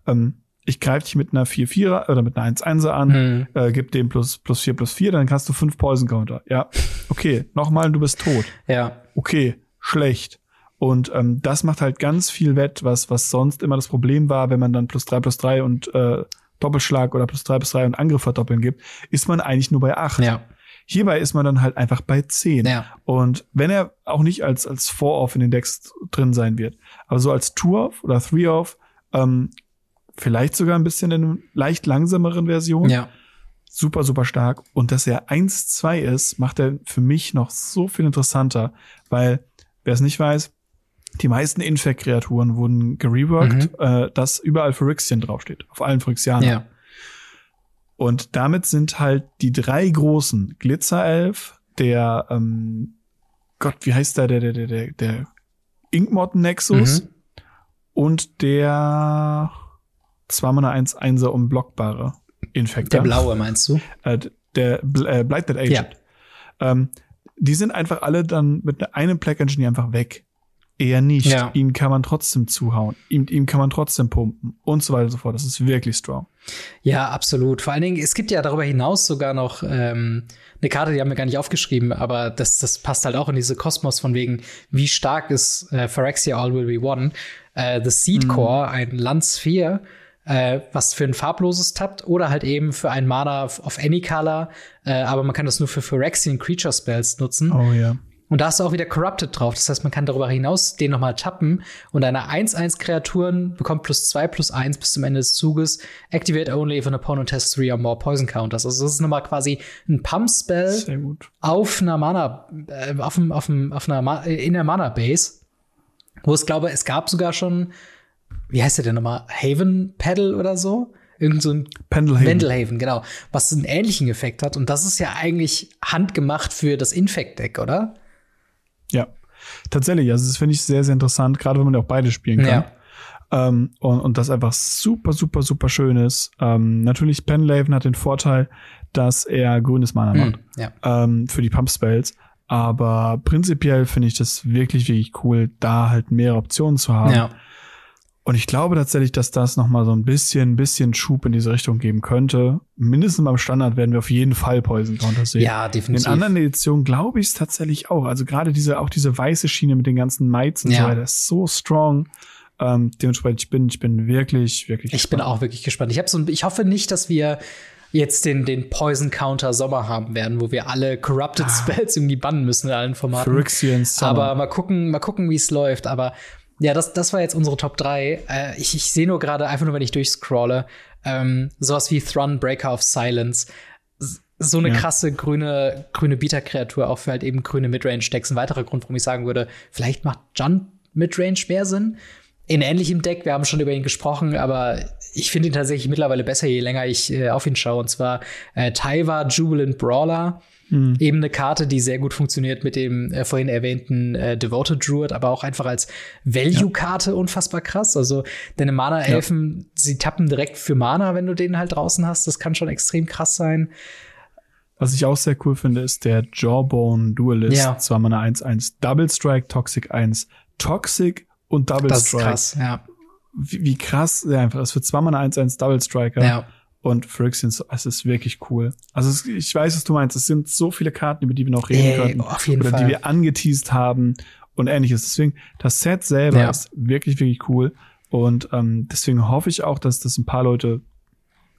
ähm, ich greife dich mit einer 4-4er oder mit einer 1-1er an, mhm. äh, gib dem plus, plus 4 plus 4, dann hast du 5 Poison Counter. Ja, okay, nochmal, du bist tot. Ja. Okay, schlecht. Und ähm, das macht halt ganz viel wett, was, was sonst immer das Problem war, wenn man dann plus 3 plus 3 und äh, Doppelschlag oder plus 3 plus 3 und Angriff verdoppeln gibt, ist man eigentlich nur bei 8. Ja. Hierbei ist man dann halt einfach bei 10. Ja. Und wenn er auch nicht als, als 4-Off in den Decks drin sein wird, aber so als 2-Off oder 3-Off, ähm, vielleicht sogar ein bisschen in einer leicht langsameren Version. Ja. Super, super stark. Und dass er 1-2 ist, macht er für mich noch so viel interessanter, weil, wer es nicht weiß, die meisten Infect-Kreaturen wurden gereworked, mhm. äh, dass überall Phyrexian draufsteht. Auf allen Phyrexianern. Ja. Und damit sind halt die drei großen Glitzerelf, der, ähm, Gott, wie heißt der, der, der, der, der, der Inkmotten Nexus mhm. und der, zweimal eine 1-1er unblockbare Infektor. Der blaue meinst du? Äh, der äh, Blighted Agent. Ja. Ähm, die sind einfach alle dann mit einem Plague Engineer einfach weg. Eher nicht. Ja. Ihn kann man trotzdem zuhauen. Ihm, ihm kann man trotzdem pumpen und so weiter und so fort. Das ist wirklich strong. Ja, absolut. Vor allen Dingen, es gibt ja darüber hinaus sogar noch ähm, eine Karte, die haben wir gar nicht aufgeschrieben, aber das, das passt halt auch in diese Kosmos von wegen, wie stark ist äh, Phyrexia All Will Be One. Äh, The Seed mhm. Core, mhm. ein Land 4, äh, was für ein farbloses tappt oder halt eben für ein Mana of any color, äh, aber man kann das nur für Phyrexian Creature Spells nutzen. Oh ja. Und da hast du auch wieder Corrupted drauf. Das heißt, man kann darüber hinaus den nochmal tappen und eine 1-1-Kreaturen bekommt plus 2 plus 1 bis zum Ende des Zuges. Activate only if an opponent has 3 or more Poison Counters. Also das ist nochmal quasi ein Pump-Spell auf einer Mana, äh, auf, einem, auf, einem, auf einer, Ma in der Mana-Base. Wo es glaube, es gab sogar schon wie heißt der denn nochmal? Haven Pedal oder so? Irgend so ein Pendlehaven. Pendlehaven, genau. Was einen ähnlichen Effekt hat. Und das ist ja eigentlich handgemacht für das Infect-Deck, oder? Ja, tatsächlich. Also, das finde ich sehr, sehr interessant, gerade wenn man ja auch beide spielen kann. Ja. Ähm, und, und das einfach super, super, super schön ist. Ähm, natürlich, Pendlehaven hat den Vorteil, dass er grünes Mana hm, macht. Ja. Ähm, für die Pump-Spells. Aber prinzipiell finde ich das wirklich, wirklich cool, da halt mehrere Optionen zu haben. Ja. Und ich glaube tatsächlich, dass das noch mal so ein bisschen, bisschen Schub in diese Richtung geben könnte. Mindestens beim Standard werden wir auf jeden Fall Poison Counter sehen. Ja, definitiv. In anderen Editionen glaube ich es tatsächlich auch. Also gerade diese, auch diese weiße Schiene mit den ganzen Mites und ja. so weiter ist so strong. Ähm, dementsprechend, ich bin, ich bin wirklich, wirklich. Ich gespannt. bin auch wirklich gespannt. Ich habe so, ich hoffe nicht, dass wir jetzt den, den Poison Counter Sommer haben werden, wo wir alle Corrupted ah. Spells irgendwie bannen müssen in allen Formaten. Phyrexian Aber mal gucken, mal gucken, wie es läuft. Aber ja, das, das war jetzt unsere Top 3. Äh, ich ich sehe nur gerade, einfach nur, wenn ich durchscrolle, ähm, sowas wie Thrun, Breaker of Silence. So eine ja. krasse grüne, grüne Beta-Kreatur, auch für halt eben grüne Midrange-Decks. Ein weiterer Grund, warum ich sagen würde, vielleicht macht Jund Midrange mehr Sinn. In ähnlichem Deck, wir haben schon über ihn gesprochen, aber ich finde ihn tatsächlich mittlerweile besser, je länger ich äh, auf ihn schaue. Und zwar äh, Taiwa Jubilant Brawler Mhm. Eben eine Karte, die sehr gut funktioniert mit dem äh, vorhin erwähnten äh, Devoted Druid, aber auch einfach als Value-Karte ja. unfassbar krass. Also deine Mana-Elfen, ja. sie tappen direkt für Mana, wenn du den halt draußen hast. Das kann schon extrem krass sein. Was ich auch sehr cool finde, ist der Jawbone Duelist. Ja. Zwar Mana 1-1, Double Strike, Toxic 1, Toxic und Double das Strike. Das ist krass, ja. Wie, wie krass, ja, einfach. Das wird zwar Mana 1-1 Double Striker. Ja und Phyrexian, es ist wirklich cool. Also es, ich weiß, was du meinst. Es sind so viele Karten, über die wir noch reden Ey, können. Auf jeden oder Fall. die wir angeteased haben und ähnliches. Deswegen, das Set selber ja. ist wirklich, wirklich cool. Und ähm, deswegen hoffe ich auch, dass das ein paar Leute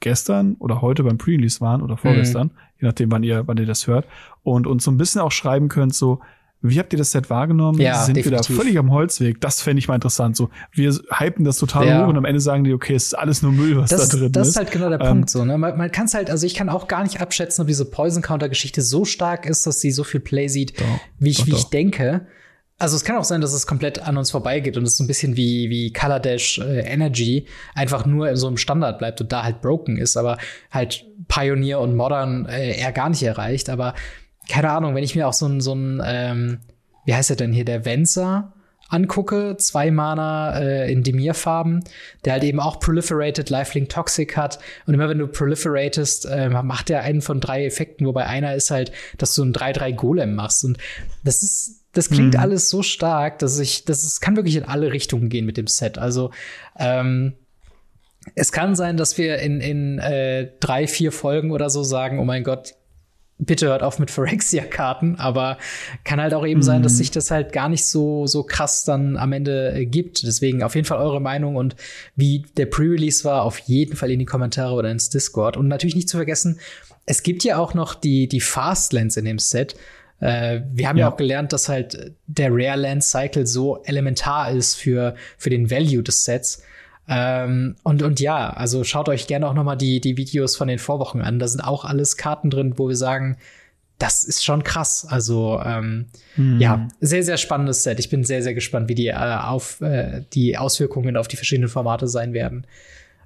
gestern oder heute beim Pre-Release waren oder vorgestern, mhm. je nachdem, wann ihr, wann ihr das hört, und uns so ein bisschen auch schreiben könnt, so, wie habt ihr das Set wahrgenommen? Ja, Sind definitiv. wir da völlig am Holzweg? Das fände ich mal interessant. So, wir hypen das total Ja. hoch und am Ende sagen die, okay, es ist alles nur Müll, was Das, da drin das ist. ist halt genau der Ähm, Punkt so. Ne? Man, man kann es halt, also ich kann auch gar nicht abschätzen, ob diese Poison Counter Geschichte so stark ist, dass sie so viel Play sieht, Doch, wie ich, doch, wie ich doch. denke. Also es kann auch sein, dass es komplett an uns vorbeigeht und es so ein bisschen wie, wie Color Dash äh, Energy einfach nur in so einem Standard bleibt und da halt broken ist, aber halt Pioneer und Modern äh, eher gar nicht erreicht. Aber keine Ahnung, wenn ich mir auch so ein, so ein ähm, wie heißt er denn hier, der Venser angucke, zwei Mana äh, in Demir-Farben, der halt eben auch Proliferated, Lifelink Toxic hat. Und immer wenn du proliferatest, äh, macht er einen von drei Effekten, wobei einer ist halt, dass du einen 3-3 Golem machst. Und das ist, das klingt Mhm. alles so stark, dass ich, das ist, kann wirklich in alle Richtungen gehen mit dem Set. Also, ähm, es kann sein, dass wir in, in äh, drei, vier Folgen oder so sagen, oh mein Gott, bitte hört auf mit Phyrexia-Karten, aber kann halt auch eben sein, dass sich das halt gar nicht so, so krass dann am Ende äh, gibt. Deswegen auf jeden Fall eure Meinung und wie der Pre-Release war, auf jeden Fall in die Kommentare oder ins Discord. Und natürlich nicht zu vergessen, es gibt ja auch noch die, die Fastlands in dem Set. Äh, wir haben ja. Ja. auch gelernt, dass halt der Rare Land Cycle so elementar ist für, für den Value des Sets. Ähm, und, und ja, also schaut euch gerne auch noch mal die, die Videos von den Vorwochen an. Da sind auch alles Karten drin, wo wir sagen, das ist schon krass. Also ähm, ja, sehr, sehr spannendes Set. Ich bin sehr, sehr gespannt, wie die, äh, auf, äh, die Auswirkungen auf die verschiedenen Formate sein werden.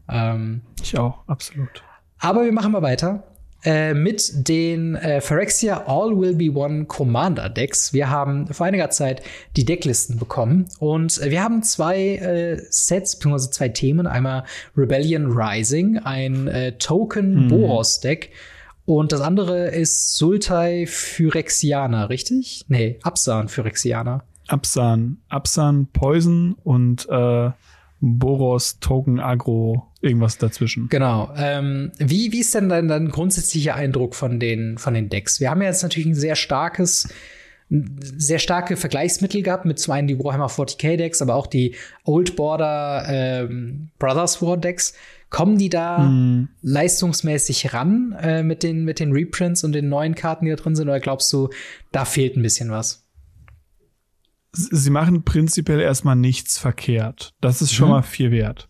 Ähm, Ich auch, absolut. aber wir machen mal weiter äh, mit den äh, Phyrexia All Will Be One Commander Decks. Wir haben vor einiger Zeit die Decklisten bekommen und wir haben zwei äh, Sets bzw. zwei Themen. Einmal Rebellion Rising, ein äh, Token Boros Deck. Und das andere ist Sultai Phyrexianer, richtig? Nee, Absan Phyrexianer. Absan, Absan, Poison und äh, Boros, Token, Agro, irgendwas dazwischen. Genau. Ähm, wie, wie ist denn dein, dein grundsätzlicher Eindruck von den, von den Decks? Wir haben ja jetzt natürlich ein sehr starkes, sehr starke Vergleichsmittel gehabt mit zum einen die Warhammer 40k Decks, aber auch die Old Border ähm, Brothers War Decks. Kommen die da Mhm. leistungsmäßig ran äh, mit, den, mit den Reprints und den neuen Karten, die da drin sind? Oder glaubst du, da fehlt ein bisschen was? Sie machen prinzipiell erstmal nichts verkehrt. Das ist schon Mhm. mal viel wert.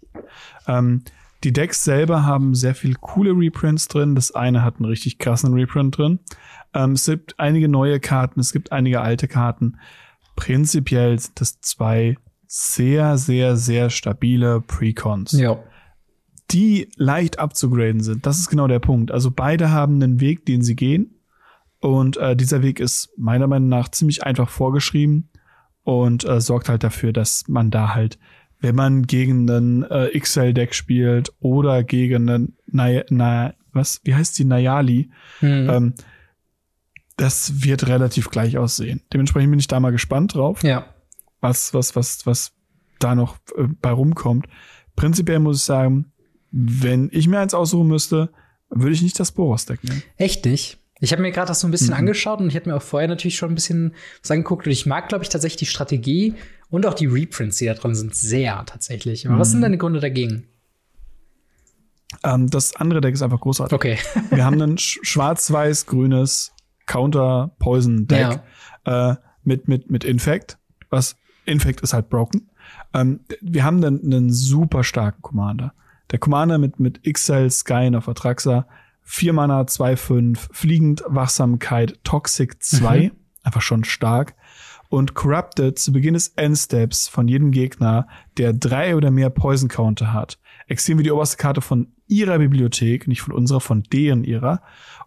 Ähm, die Decks selber haben sehr viel coole Reprints drin. Das eine hat einen richtig krassen Reprint drin. Ähm, es gibt einige neue Karten, es gibt einige alte Karten. Prinzipiell sind das zwei sehr, sehr, sehr stabile Precons. Ja. die leicht abzugraden sind. Das ist genau der Punkt. Also beide haben einen Weg, den sie gehen. Und äh, dieser Weg ist meiner Meinung nach ziemlich einfach vorgeschrieben und äh, sorgt halt dafür, dass man da halt, wenn man gegen einen äh, XL-Deck spielt oder gegen einen, na, na, was, wie heißt die, Nayali, Mhm. ähm, das wird relativ gleich aussehen. Dementsprechend bin ich da mal gespannt drauf ja. was, was, was, was da noch äh, bei rumkommt. Prinzipiell muss ich sagen, wenn ich mir eins aussuchen müsste, würde ich nicht das Boros-Deck nehmen. Echt nicht? Ich habe mir gerade das so ein bisschen Mhm. angeschaut und ich hätte mir auch vorher natürlich schon ein bisschen was angeguckt. Und ich mag, glaube ich, tatsächlich die Strategie und auch die Reprints, die da drin sind, sehr tatsächlich. Aber was Mhm. sind deine Gründe dagegen? Ähm, das andere Deck ist einfach großartig. Okay. Wir haben ein sch- schwarz-weiß-grünes Counter-Poison-Deck äh, mit, mit, mit Infect. Was Infect ist halt broken. Ähm, wir haben dann einen super starken Commander. Der Commander mit, mit XL Sky auf Atraxa, 4 Mana, 2-5, Fliegend, Wachsamkeit, Toxic 2, einfach schon stark. Und Corrupted zu Beginn des Endsteps von jedem Gegner, der drei oder mehr Poison Counter hat, extrem wir die oberste Karte von ihrer Bibliothek, nicht von unserer, von deren ihrer.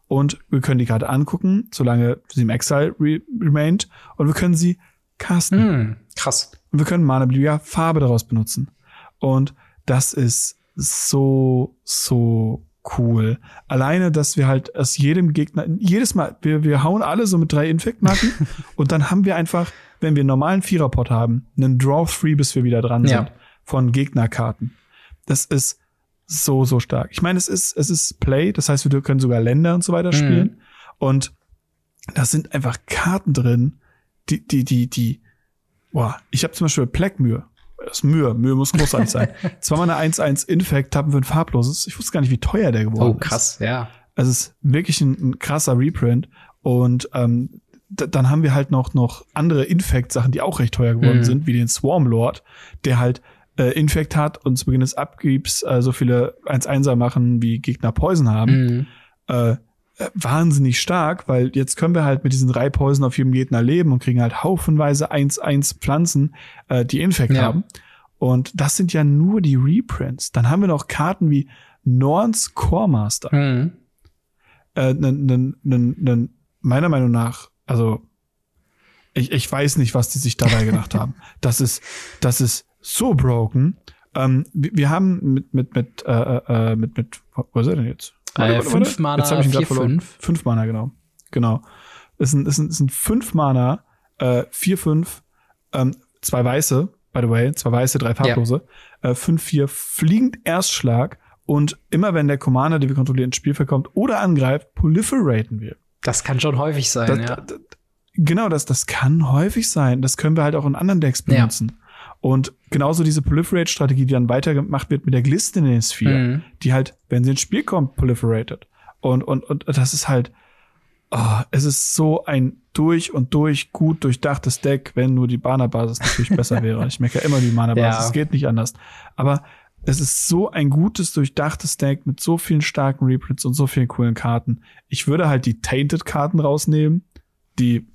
Und wir können die Karte angucken, solange sie im Exile re remained. Und wir können sie casten. Hm, krass. Und wir können Mana Bibliothek Farbe daraus benutzen. Und das ist so, so cool. Alleine, dass wir halt aus jedem Gegner, jedes Mal, wir, wir hauen alle so mit drei Infect-Marken [LAUGHS] und dann haben wir einfach, wenn wir einen normalen Viererpot haben, einen Draw-Free, bis wir wieder dran Ja. sind von Gegnerkarten. Das ist so, so stark. Ich meine, es ist, es ist Play, das heißt, wir können sogar Länder und so weiter spielen. Und da sind einfach Karten drin, die, die, die, die, boah, ich habe zum Beispiel Blackmure das ist Mühe. Mühe muss großartig sein. [LAUGHS] Zweimal eine 1-1 Infect, Tappen für ein farbloses. Ich wusste gar nicht, wie teuer der geworden ist. Oh, krass, ist. ja. Also es ist wirklich ein, ein krasser Reprint. Und ähm, dann haben wir halt noch, noch andere Infect-Sachen, die auch recht teuer geworden mhm. sind, wie den Swarm Lord, der halt äh, Infect hat und zu Beginn des Abgibs äh, so viele 1-1er machen, wie Gegner Poison haben. Mhm. Äh, wahnsinnig stark, weil jetzt können wir halt mit diesen drei Poison auf jedem Gegner leben und kriegen halt haufenweise 1-1 Pflanzen, äh, die Infect ja. haben. Und das sind ja nur die Reprints. Dann haben wir noch Karten wie Norns Core Master. Mhm. Äh, meiner Meinung nach, also ich, ich weiß nicht, was die sich dabei gedacht haben. [LAUGHS] Das ist, das ist so broken. Ähm, wir, wir haben mit, mit, mit, äh, äh, mit, mit, wo ist er denn jetzt? Warte, äh, fünf Mana, jetzt ich vier, fünf. Fünf Mana, genau. Genau. Es sind, es sind, es sind fünf Mana, äh, vier, fünf, ähm, zwei weiße, by the way, zwei weiße, drei farblose, ja. äh, fünf, vier, fliegend Erstschlag und immer wenn der Commander, den wir kontrollieren, ins Spielfeld kommt oder angreift, proliferaten wir. Das kann schon häufig sein, das, ja. Das, genau, das, das kann häufig sein. Das können wir halt auch in anderen Decks benutzen. Ja. Und genauso diese Proliferate-Strategie, die dann weitergemacht wird mit der Glistening Sphere, mhm. die halt, wenn sie ins Spiel kommt, proliferated. Und, und, und das ist halt, oh, es ist so ein durch und durch gut durchdachtes Deck, wenn nur die Mana-Basis natürlich [LAUGHS] besser wäre. Ich merke ja immer die Mana-Basis, es geht nicht anders. Aber es ist so ein gutes, durchdachtes Deck mit so vielen starken Reprints und so vielen coolen Karten. Ich würde halt die Tainted-Karten rausnehmen, die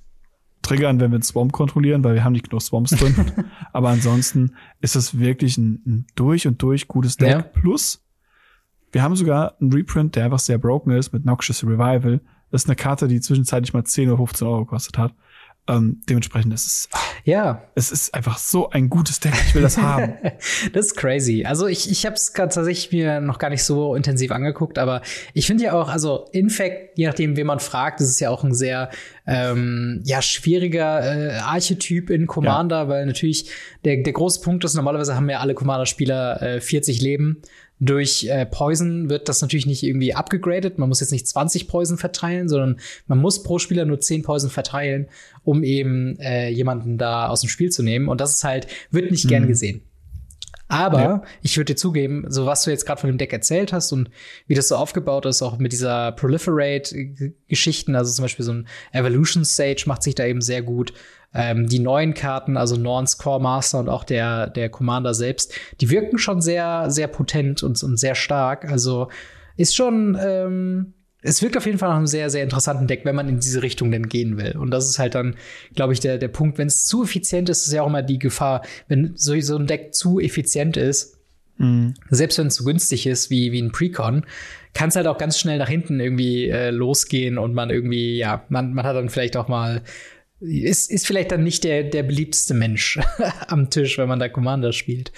triggern, wenn wir einen Swamp kontrollieren, weil wir haben nicht genug Swamps drin. [LAUGHS] Aber ansonsten ist es wirklich ein, ein, durch und durch gutes Deck. Ja. Plus, wir haben sogar einen Reprint, der einfach sehr broken ist mit Noxious Revival. Das ist eine Karte, die zwischenzeitlich mal 10 oder 15 Euro gekostet hat. Ähm, dementsprechend ist es, ja, es ist einfach so ein gutes Deck. Ich will das haben. [LAUGHS] das ist crazy. Also ich, ich habe es tatsächlich mir noch gar nicht so intensiv angeguckt, aber ich finde ja auch, also Infect, je nachdem, wen man fragt, ist ja auch ein sehr ähm, ja schwieriger äh, Archetyp in Commander, ja. weil natürlich der, der große Punkt ist, normalerweise haben ja alle Commander-Spieler äh, 40 Leben durch äh, Poison wird das natürlich nicht irgendwie abgegradet. Man muss jetzt nicht 20 Poison verteilen, sondern man muss pro Spieler nur 10 Poison verteilen, um eben äh, jemanden da aus dem Spiel zu nehmen. Und das ist halt, wird nicht mhm. gern gesehen. Aber ja. ich würde dir zugeben, so was du jetzt gerade von dem Deck erzählt hast und wie das so aufgebaut ist, auch mit dieser Proliferate-Geschichten, also zum Beispiel so ein Evolution Sage macht sich da eben sehr gut. Ähm, die neuen Karten, also Norns Core Master und auch der, der Commander selbst, die wirken schon sehr, sehr potent und, und sehr stark. Also ist schon, ähm, es wirkt auf jeden Fall nach einem sehr, sehr interessanten Deck, wenn man in diese Richtung denn gehen will. Und das ist halt dann, glaube ich, der, der Punkt. Wenn es zu effizient ist, ist ja auch immer die Gefahr, wenn so, so ein Deck zu effizient ist, mhm. selbst wenn es zu günstig ist, wie, wie ein Precon, kann es halt auch ganz schnell nach hinten irgendwie äh, losgehen und man irgendwie, ja, man, man hat dann vielleicht auch mal ist, ist vielleicht dann nicht der, der beliebteste Mensch [LAUGHS] am Tisch, wenn man da Commander spielt.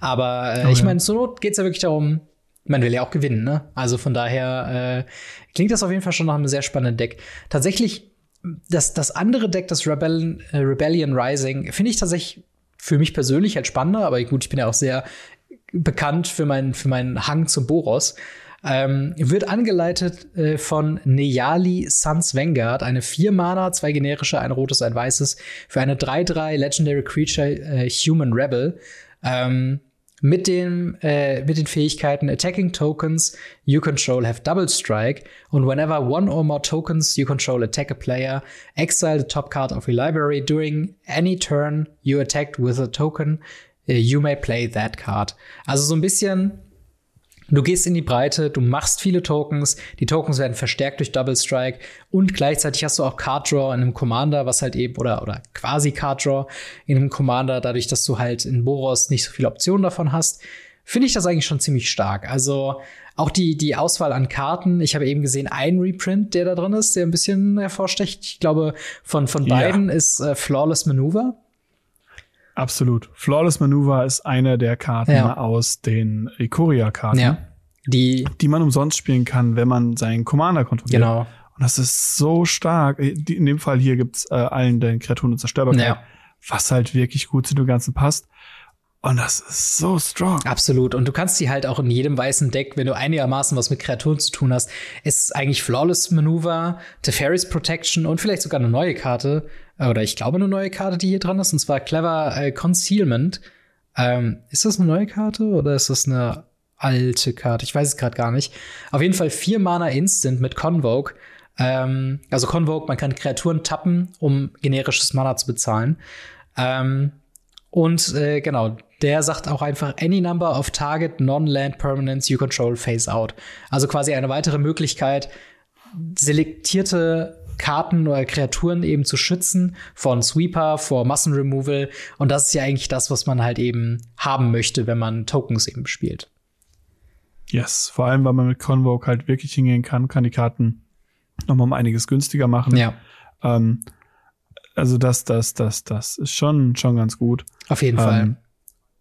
Aber äh, oh, ich meine, zur Not geht es ja wirklich darum, man will ja auch gewinnen, ne? Also von daher äh, klingt das auf jeden Fall schon nach einem sehr spannenden Deck. Tatsächlich, das, das andere Deck, das Rebellion, äh, Rebellion Rising, finde ich tatsächlich für mich persönlich halt spannender, aber gut, ich bin ja auch sehr bekannt für meinen für meinen Hang zum Boros. Ähm, wird angeleitet äh, von Neyali Suns Vanguard, eine 4 Mana, zwei generische, ein rotes, ein weißes, für eine 3-3 Legendary Creature äh, Human Rebel. Ähm, mit, dem, äh, mit den Fähigkeiten Attacking Tokens you control have Double Strike und whenever one or more tokens you control attack a player, exile the top card of your library during any turn you attacked with a token, uh, you may play that card. Also so ein bisschen Du gehst in die Breite, du machst viele Tokens, die Tokens werden verstärkt durch Double Strike und gleichzeitig hast du auch Card Draw in einem Commander, was halt eben, oder, oder quasi Card Draw in einem Commander, dadurch, dass du halt in Boros nicht so viele Optionen davon hast, finde ich das eigentlich schon ziemlich stark. Also auch die, die Auswahl an Karten, ich habe eben gesehen, ein Reprint, der da drin ist, der ein bisschen hervorstecht. Ich glaube, von, von beiden ja. ist äh, Flawless Maneuver. Absolut. Flawless Maneuver ist eine der Karten ja. aus den Ikoria-Karten. Ja. Die, die man umsonst spielen kann, wenn man seinen Commander kontrolliert. Genau. Und das ist so stark. In dem Fall hier gibt's äh, allen den Kreaturen und Zerstörbarkeit, ja. was halt wirklich gut zu dem Ganzen passt. Und das ist so strong. Absolut. Und du kannst die halt auch in jedem weißen Deck, wenn du einigermaßen was mit Kreaturen zu tun hast, ist eigentlich Flawless Maneuver, Teferi's Protection und vielleicht sogar eine neue Karte. Oder ich glaube eine neue Karte, die hier dran ist, und zwar Clever äh, Concealment. Ähm, ist das eine neue Karte oder ist das eine alte Karte? Ich weiß es gerade gar nicht. Auf jeden Fall vier Mana Instant mit Convoke. Ähm, also Convoke, man kann Kreaturen tappen, um generisches Mana zu bezahlen. Ähm, und äh, genau, der sagt auch einfach any number of target non-land permanents you control phase out. Also quasi eine weitere Möglichkeit, selektierte Karten oder Kreaturen eben zu schützen von Sweeper, vor Massenremoval. Und das ist ja eigentlich das, was man halt eben haben möchte, wenn man Tokens eben spielt. Yes, vor allem, weil man mit Convoke halt wirklich hingehen kann, kann die Karten nochmal um einiges günstiger machen. Ja. Ähm, also das, das, das, das ist schon, schon ganz gut. Auf jeden ähm, Fall.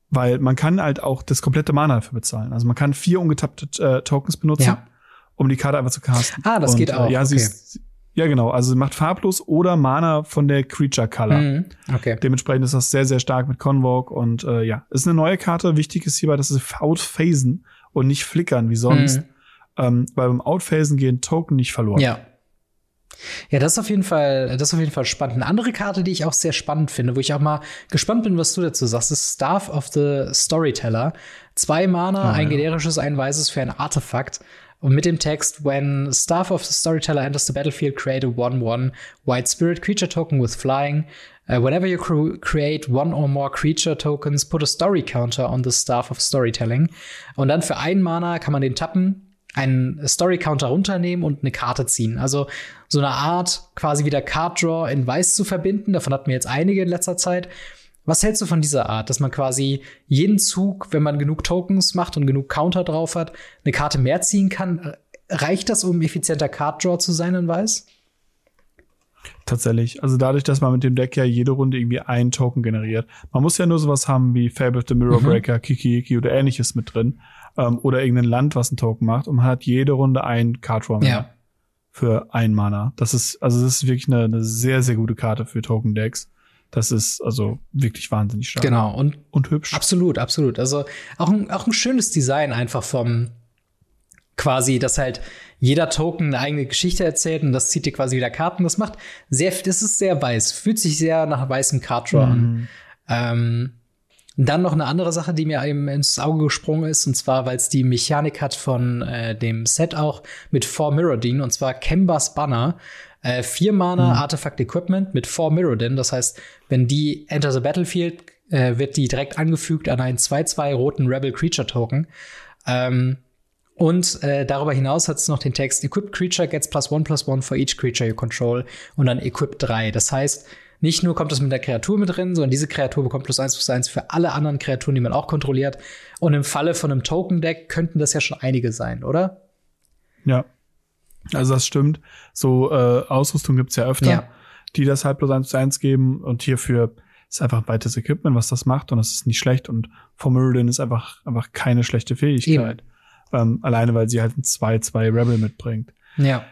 Weil man kann halt auch das komplette Mana dafür bezahlen. Also man kann vier ungetappte äh, Tokens benutzen, ja. um die Karte einfach zu casten. Ah, das Und, geht auch. Äh, ja, okay. sie ist, ja, genau. Also sie macht farblos oder Mana von der Creature Color. Mhm. Okay. Dementsprechend ist das sehr, sehr stark mit Convoke. Und äh, ja, ist eine neue Karte. Wichtig ist hierbei, dass sie outphasen und nicht flickern wie sonst. Mhm. Ähm, weil beim Outphasen gehen Token nicht verloren. Ja. Ja, das ist auf jeden Fall, das ist auf jeden Fall spannend. Eine andere Karte, die ich auch sehr spannend finde, wo ich auch mal gespannt bin, was du dazu sagst, ist Staff of the Storyteller. Zwei Mana, oh, ein generisches, ein weißes für ein Artefakt. Und mit dem Text, when Staff of the Storyteller enters the battlefield, create a 1-1 White Spirit Creature Token with Flying. Uh, whenever you cr create one or more creature tokens, put a story counter on the Staff of Storytelling. Und dann für ein Mana kann man den tappen, einen Story-Counter runternehmen und eine Karte ziehen. Also so eine Art quasi wieder Card Draw in Weiß zu verbinden. Davon hatten wir jetzt einige in letzter Zeit. Was hältst du von dieser Art, dass man quasi jeden Zug, wenn man genug Tokens macht und genug Counter drauf hat, eine Karte mehr ziehen kann? Reicht das, um effizienter Card Draw zu sein in Weiß? Tatsächlich. Also dadurch, dass man mit dem Deck ja jede Runde irgendwie einen Token generiert. Man muss ja nur sowas haben wie Fable of the Mirror mhm. Breaker, mhm. Kiki oder ähnliches mit drin ähm, oder irgendein Land, was einen Token macht und man hat jede Runde einen Card Draw mehr ja. für ein Mana. Das ist, also das ist wirklich eine, eine sehr, sehr gute Karte für Token Decks. Das ist also wirklich wahnsinnig stark. Genau. Und, und hübsch. Absolut, absolut. Also auch ein, auch ein schönes Design einfach vom quasi, dass halt jeder Token eine eigene Geschichte erzählt und das zieht dir quasi wieder Karten. Das macht sehr, das ist sehr weiß, fühlt sich sehr nach weißem Card Draw an. Mhm. Ähm, dann noch eine andere Sache, die mir eben ins Auge gesprungen ist, und zwar, weil es die Mechanik hat von äh, dem Set auch mit Four Mirrodin, und zwar Kembas Banner. Äh, vier Mana mhm. Artifact Equipment mit Four Mirrodin. Das heißt, wenn die enter the battlefield, äh, wird die direkt angefügt an einen 2-2 roten Rebel Creature Token. Ähm, und äh, darüber hinaus hat es noch den Text Equipped Creature gets plus one plus one for each creature you control und dann Equipped 3. Das heißt, nicht nur kommt das mit der Kreatur mit drin, sondern diese Kreatur bekommt plus eins plus eins für alle anderen Kreaturen, die man auch kontrolliert. Und im Falle von einem Token-Deck könnten das ja schon einige sein, oder? Ja. Also das stimmt. So äh, Ausrüstung gibt's ja öfter, ja. die das halt plus eins plus eins geben. Und hierfür ist einfach ein weites Equipment, was das macht. Und das ist nicht schlecht. Und Formulin ist einfach, einfach keine schlechte Fähigkeit. Ähm, alleine, weil sie halt ein 2-2 Rebel mitbringt. Ja.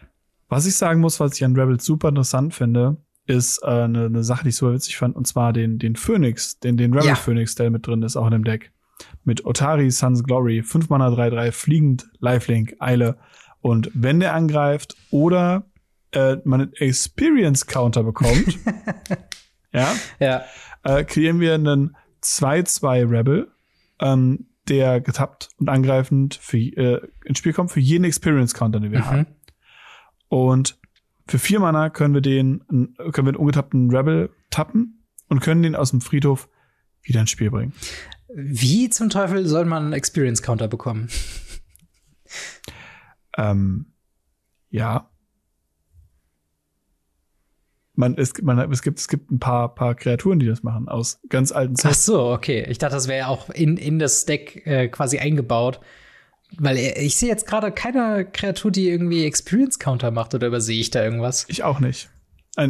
Was ich sagen muss, was ich an Rebel super interessant finde, ist äh, eine, eine Sache, die ich super witzig fand, und zwar den, den Phoenix, den, den Rebel ja. Phoenix, der mit drin ist, auch in dem Deck. Mit Otari, Sun's Glory, 5 Mana 3-3, fliegend, Lifelink, Eile. Und wenn der angreift oder äh, man einen Experience Counter bekommt, [LAUGHS] ja, ja. Äh, kreieren wir einen 2-2 Rebel, ähm, der getappt und angreifend für, äh, ins Spiel kommt für jeden Experience Counter, den wir mhm. haben. Und für vier Mana können wir den, können wir einen ungetappten Rebel tappen und können den aus dem Friedhof wieder ins Spiel bringen. Wie zum Teufel soll man einen Experience Counter bekommen? Ähm, ja. Man, es, man, es, gibt, es gibt ein paar, paar Kreaturen, die das machen, aus ganz alten Zeiten. Ach so, okay. Ich dachte, das wäre auch in, in das Deck äh, quasi eingebaut. Weil ich sehe jetzt gerade keine Kreatur, die irgendwie Experience Counter macht oder übersehe ich da irgendwas? Ich auch nicht.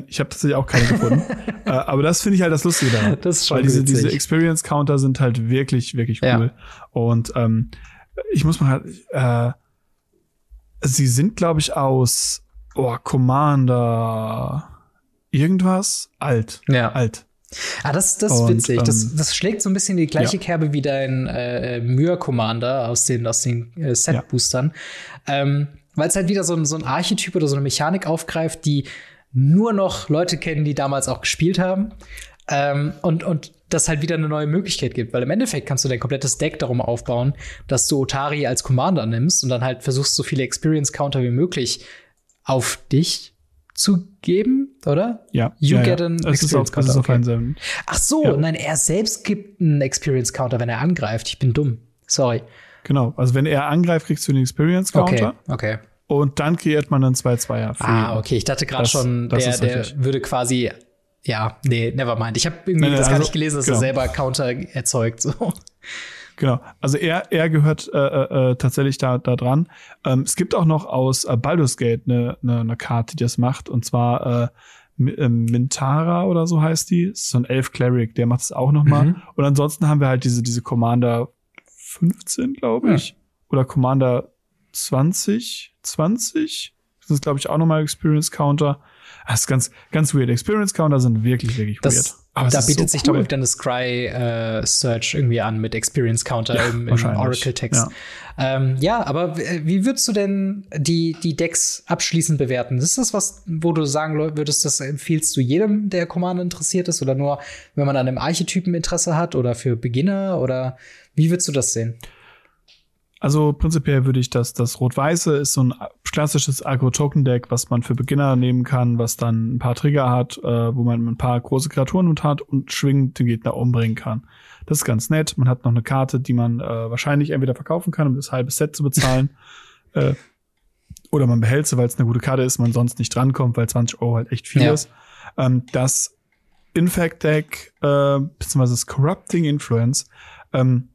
Ich habe tatsächlich auch keine gefunden. [LAUGHS] äh, aber das finde ich halt das Lustige daran. Das ist schon Weil diese, diese Experience Counter sind halt wirklich, wirklich cool. Ja. Und ähm, ich muss mal halt, äh, sie sind, glaube ich, aus oh, Commander irgendwas alt. Ja. Alt. Ah, das, das ist und, witzig. das, ähm, das schlägt so ein bisschen die gleiche ja. Kerbe wie dein äh, Myr Commander aus den, aus den äh, Set-Boostern. Ja. Ähm, Weil es halt wieder so ein, so ein Archetyp oder so eine Mechanik aufgreift, die nur noch Leute kennen, die damals auch gespielt haben. Ähm, und, und das halt wieder eine neue Möglichkeit gibt, weil im Endeffekt kannst du dein komplettes Deck darum aufbauen, dass du Otari als Commander nimmst und dann halt versuchst, so viele Experience Counter wie möglich auf dich zu geben, oder? Ja. You ja, get ja. an das ist auf, Experience Counter. auf Okay. einen. Ach so, Ja. nein, er selbst gibt einen Experience Counter, wenn er angreift. Ich bin dumm. Sorry. Genau. Also wenn er angreift, kriegst du den Experience Okay, Counter okay. und dann kreiert man einen 2-2er. für Ah, okay. Ich dachte gerade schon, das der, der würde quasi. Ja, nee, never mind. Ich habe irgendwie Nee, das gar also, nicht gelesen, dass genau. er selber Counter erzeugt. So. Genau. Also er, er gehört äh, äh, äh, tatsächlich da, da dran. Ähm, es gibt auch noch aus äh, Baldur's Gate eine, eine, eine Karte, die das macht. Und zwar äh, äh, Mintara oder so heißt die. Das ist so ein Elf Cleric, der macht es auch noch mal. Mhm. Und ansonsten haben wir halt diese, diese Commander 15, glaube ich. Oder Commander 20, 20. Das ist, glaube ich, auch noch mal Experience Counter. Das ist ganz, ganz weird. Experience Counter sind wirklich, wirklich weird. Das, Aber es da bietet so sich cool. doch wieder eine Scry äh, Search irgendwie an mit Experience Counter Ja, im, im. Oracle-Text. Ja. Ähm, ja, aber w- wie würdest du denn die, die Decks abschließend bewerten? Ist das was, wo du sagen würdest, das empfiehlst du jedem, der Commander interessiert ist, oder nur, wenn man an einem Archetypen Interesse hat oder für Beginner oder wie würdest du das sehen? Also prinzipiell würde ich das, das Rot-Weiße ist so ein klassisches Agro-Token-Deck, was man für Beginner nehmen kann, was dann ein paar Trigger hat, äh, wo man ein paar große Kreaturen mit hat und schwingend den Gegner umbringen kann. Das ist ganz nett. Man hat noch eine Karte, die man äh, wahrscheinlich entweder verkaufen kann, um das halbe Set zu bezahlen. [LAUGHS] äh, oder man behält sie, weil es eine gute Karte ist, man sonst nicht drankommt, weil 20 Euro halt echt viel Ja. ist. Ähm, das Infect-Deck, äh, beziehungsweise das Corrupting Influence, ähm,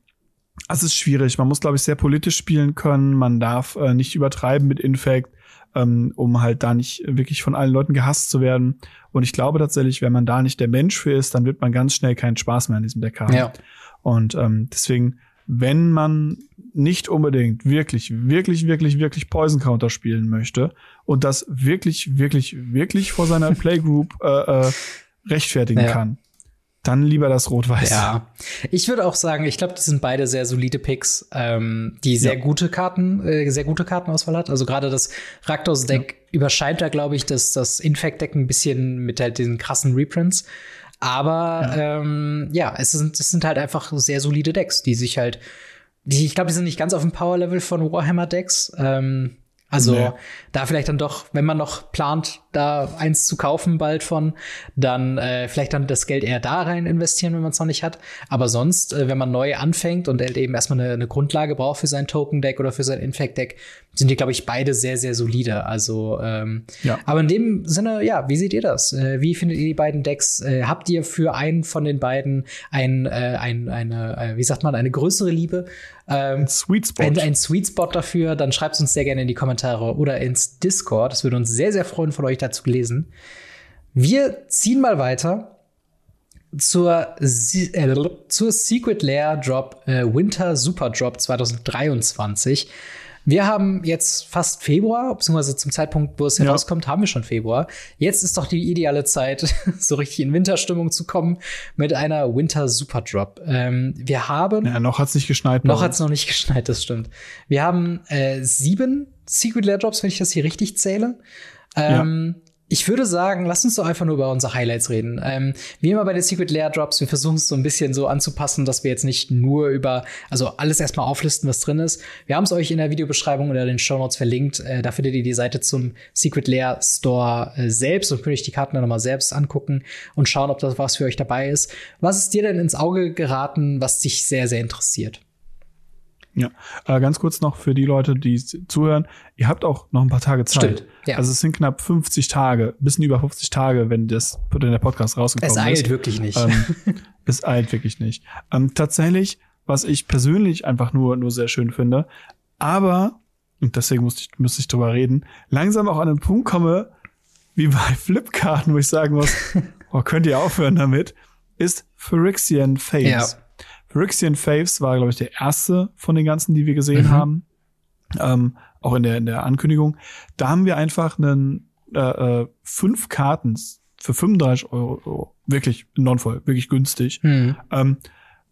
es ist schwierig. Man muss, glaube ich, sehr politisch spielen können. Man darf äh, nicht übertreiben mit Infect, ähm, um halt da nicht wirklich von allen Leuten gehasst zu werden. Und ich glaube tatsächlich, wenn man da nicht der Mensch für ist, dann wird man ganz schnell keinen Spaß mehr an diesem Deck haben. Ja. Und ähm, deswegen, wenn man nicht unbedingt wirklich, wirklich, wirklich, wirklich Poison Counter spielen möchte und das wirklich, wirklich, wirklich vor seiner [LAUGHS] Playgroup äh, äh, rechtfertigen Ja. kann, dann lieber das Rot-Weiß. Ja, ich würde auch sagen, ich glaube, die sind beide sehr solide Picks, ähm, die sehr Ja. gute Karten, äh, sehr gute Kartenauswahl hat. Also gerade das Raktos-Deck überscheint da, glaube ich, das, das Infect-Deck ein bisschen mit halt diesen krassen Reprints. Aber ja, ähm, ja es, sind, es sind halt einfach sehr solide Decks, die sich halt, die, ich glaube, die sind nicht ganz auf dem Power-Level von Warhammer-Decks. Ähm, also Nee. da vielleicht dann doch, wenn man noch plant, da eins zu kaufen bald von, dann äh, vielleicht dann das Geld eher da rein investieren, wenn man es noch nicht hat. Aber sonst, äh, wenn man neu anfängt und halt eben erstmal eine, eine Grundlage braucht für sein Token-Deck oder für sein Infect-Deck, sind die, glaube ich, beide sehr, sehr solide. Also, ähm, Ja. aber in dem Sinne, ja, wie seht ihr das? Äh, wie findet ihr die beiden Decks? Äh, habt ihr für einen von den beiden ein, äh, ein, eine, äh, wie sagt man, eine größere Liebe? Ähm, Sweet Spot. ein, ein Sweet Spot dafür, dann schreibt uns sehr gerne in die Kommentare oder ins Discord. Das würde uns sehr, sehr freuen, von euch dazu lesen. Wir ziehen mal weiter zur, Se- äh, zur Secret Lair Drop äh, Winter Super Drop 2023. Wir haben jetzt fast Februar, beziehungsweise zum Zeitpunkt, wo es Ja. herauskommt, haben wir schon Februar. Jetzt ist doch die ideale Zeit, [LAUGHS] so richtig in Winterstimmung zu kommen mit einer Winter Super Drop. Ähm, wir haben ja, noch hat's nicht geschneit. noch hat's noch nicht geschneit, das stimmt. Wir haben äh, sieben Secret Lair Drops, wenn ich das hier richtig zähle. Ähm, Ich würde sagen, lass uns doch einfach nur über unsere Highlights reden. Ähm, wie immer bei den Secret Lair Drops, wir versuchen es so ein bisschen so anzupassen, dass wir jetzt nicht nur über, also alles erstmal auflisten, was drin ist. Wir haben es euch in der Videobeschreibung oder den Show Notes verlinkt. Äh, da findet ihr die Seite zum Secret Lair Store äh, selbst und könnt euch die Karten dann nochmal selbst angucken und schauen, ob das was für euch dabei ist. Was ist dir denn ins Auge geraten, was dich sehr, sehr interessiert? Ja, äh, ganz kurz noch für die Leute, die zuhören. Ihr habt auch noch ein paar Tage Zeit. Stimmt, ja. Also es sind knapp 50 Tage, ein bisschen über 50 Tage, wenn das wenn der Podcast rausgekommen Es eilt ist. wirklich nicht. Ähm, [LAUGHS] es eilt wirklich nicht. Ähm, tatsächlich, was ich persönlich einfach nur nur sehr schön finde, aber und deswegen musste ich musste ich drüber reden, langsam auch an einen Punkt komme, wie bei [LAUGHS] Flipkarten, wo ich sagen muss, [LAUGHS] oh, könnt ihr aufhören damit, ist Phyrexian Faves. Ja. Phyrexian Faves war, glaube ich, der erste von den ganzen, die wir gesehen Mhm. haben. Ähm, auch in der, in der Ankündigung. Da haben wir einfach einen äh, äh, fünf Karten für 35 Euro, wirklich non-voll, wirklich günstig. Hm. Ähm,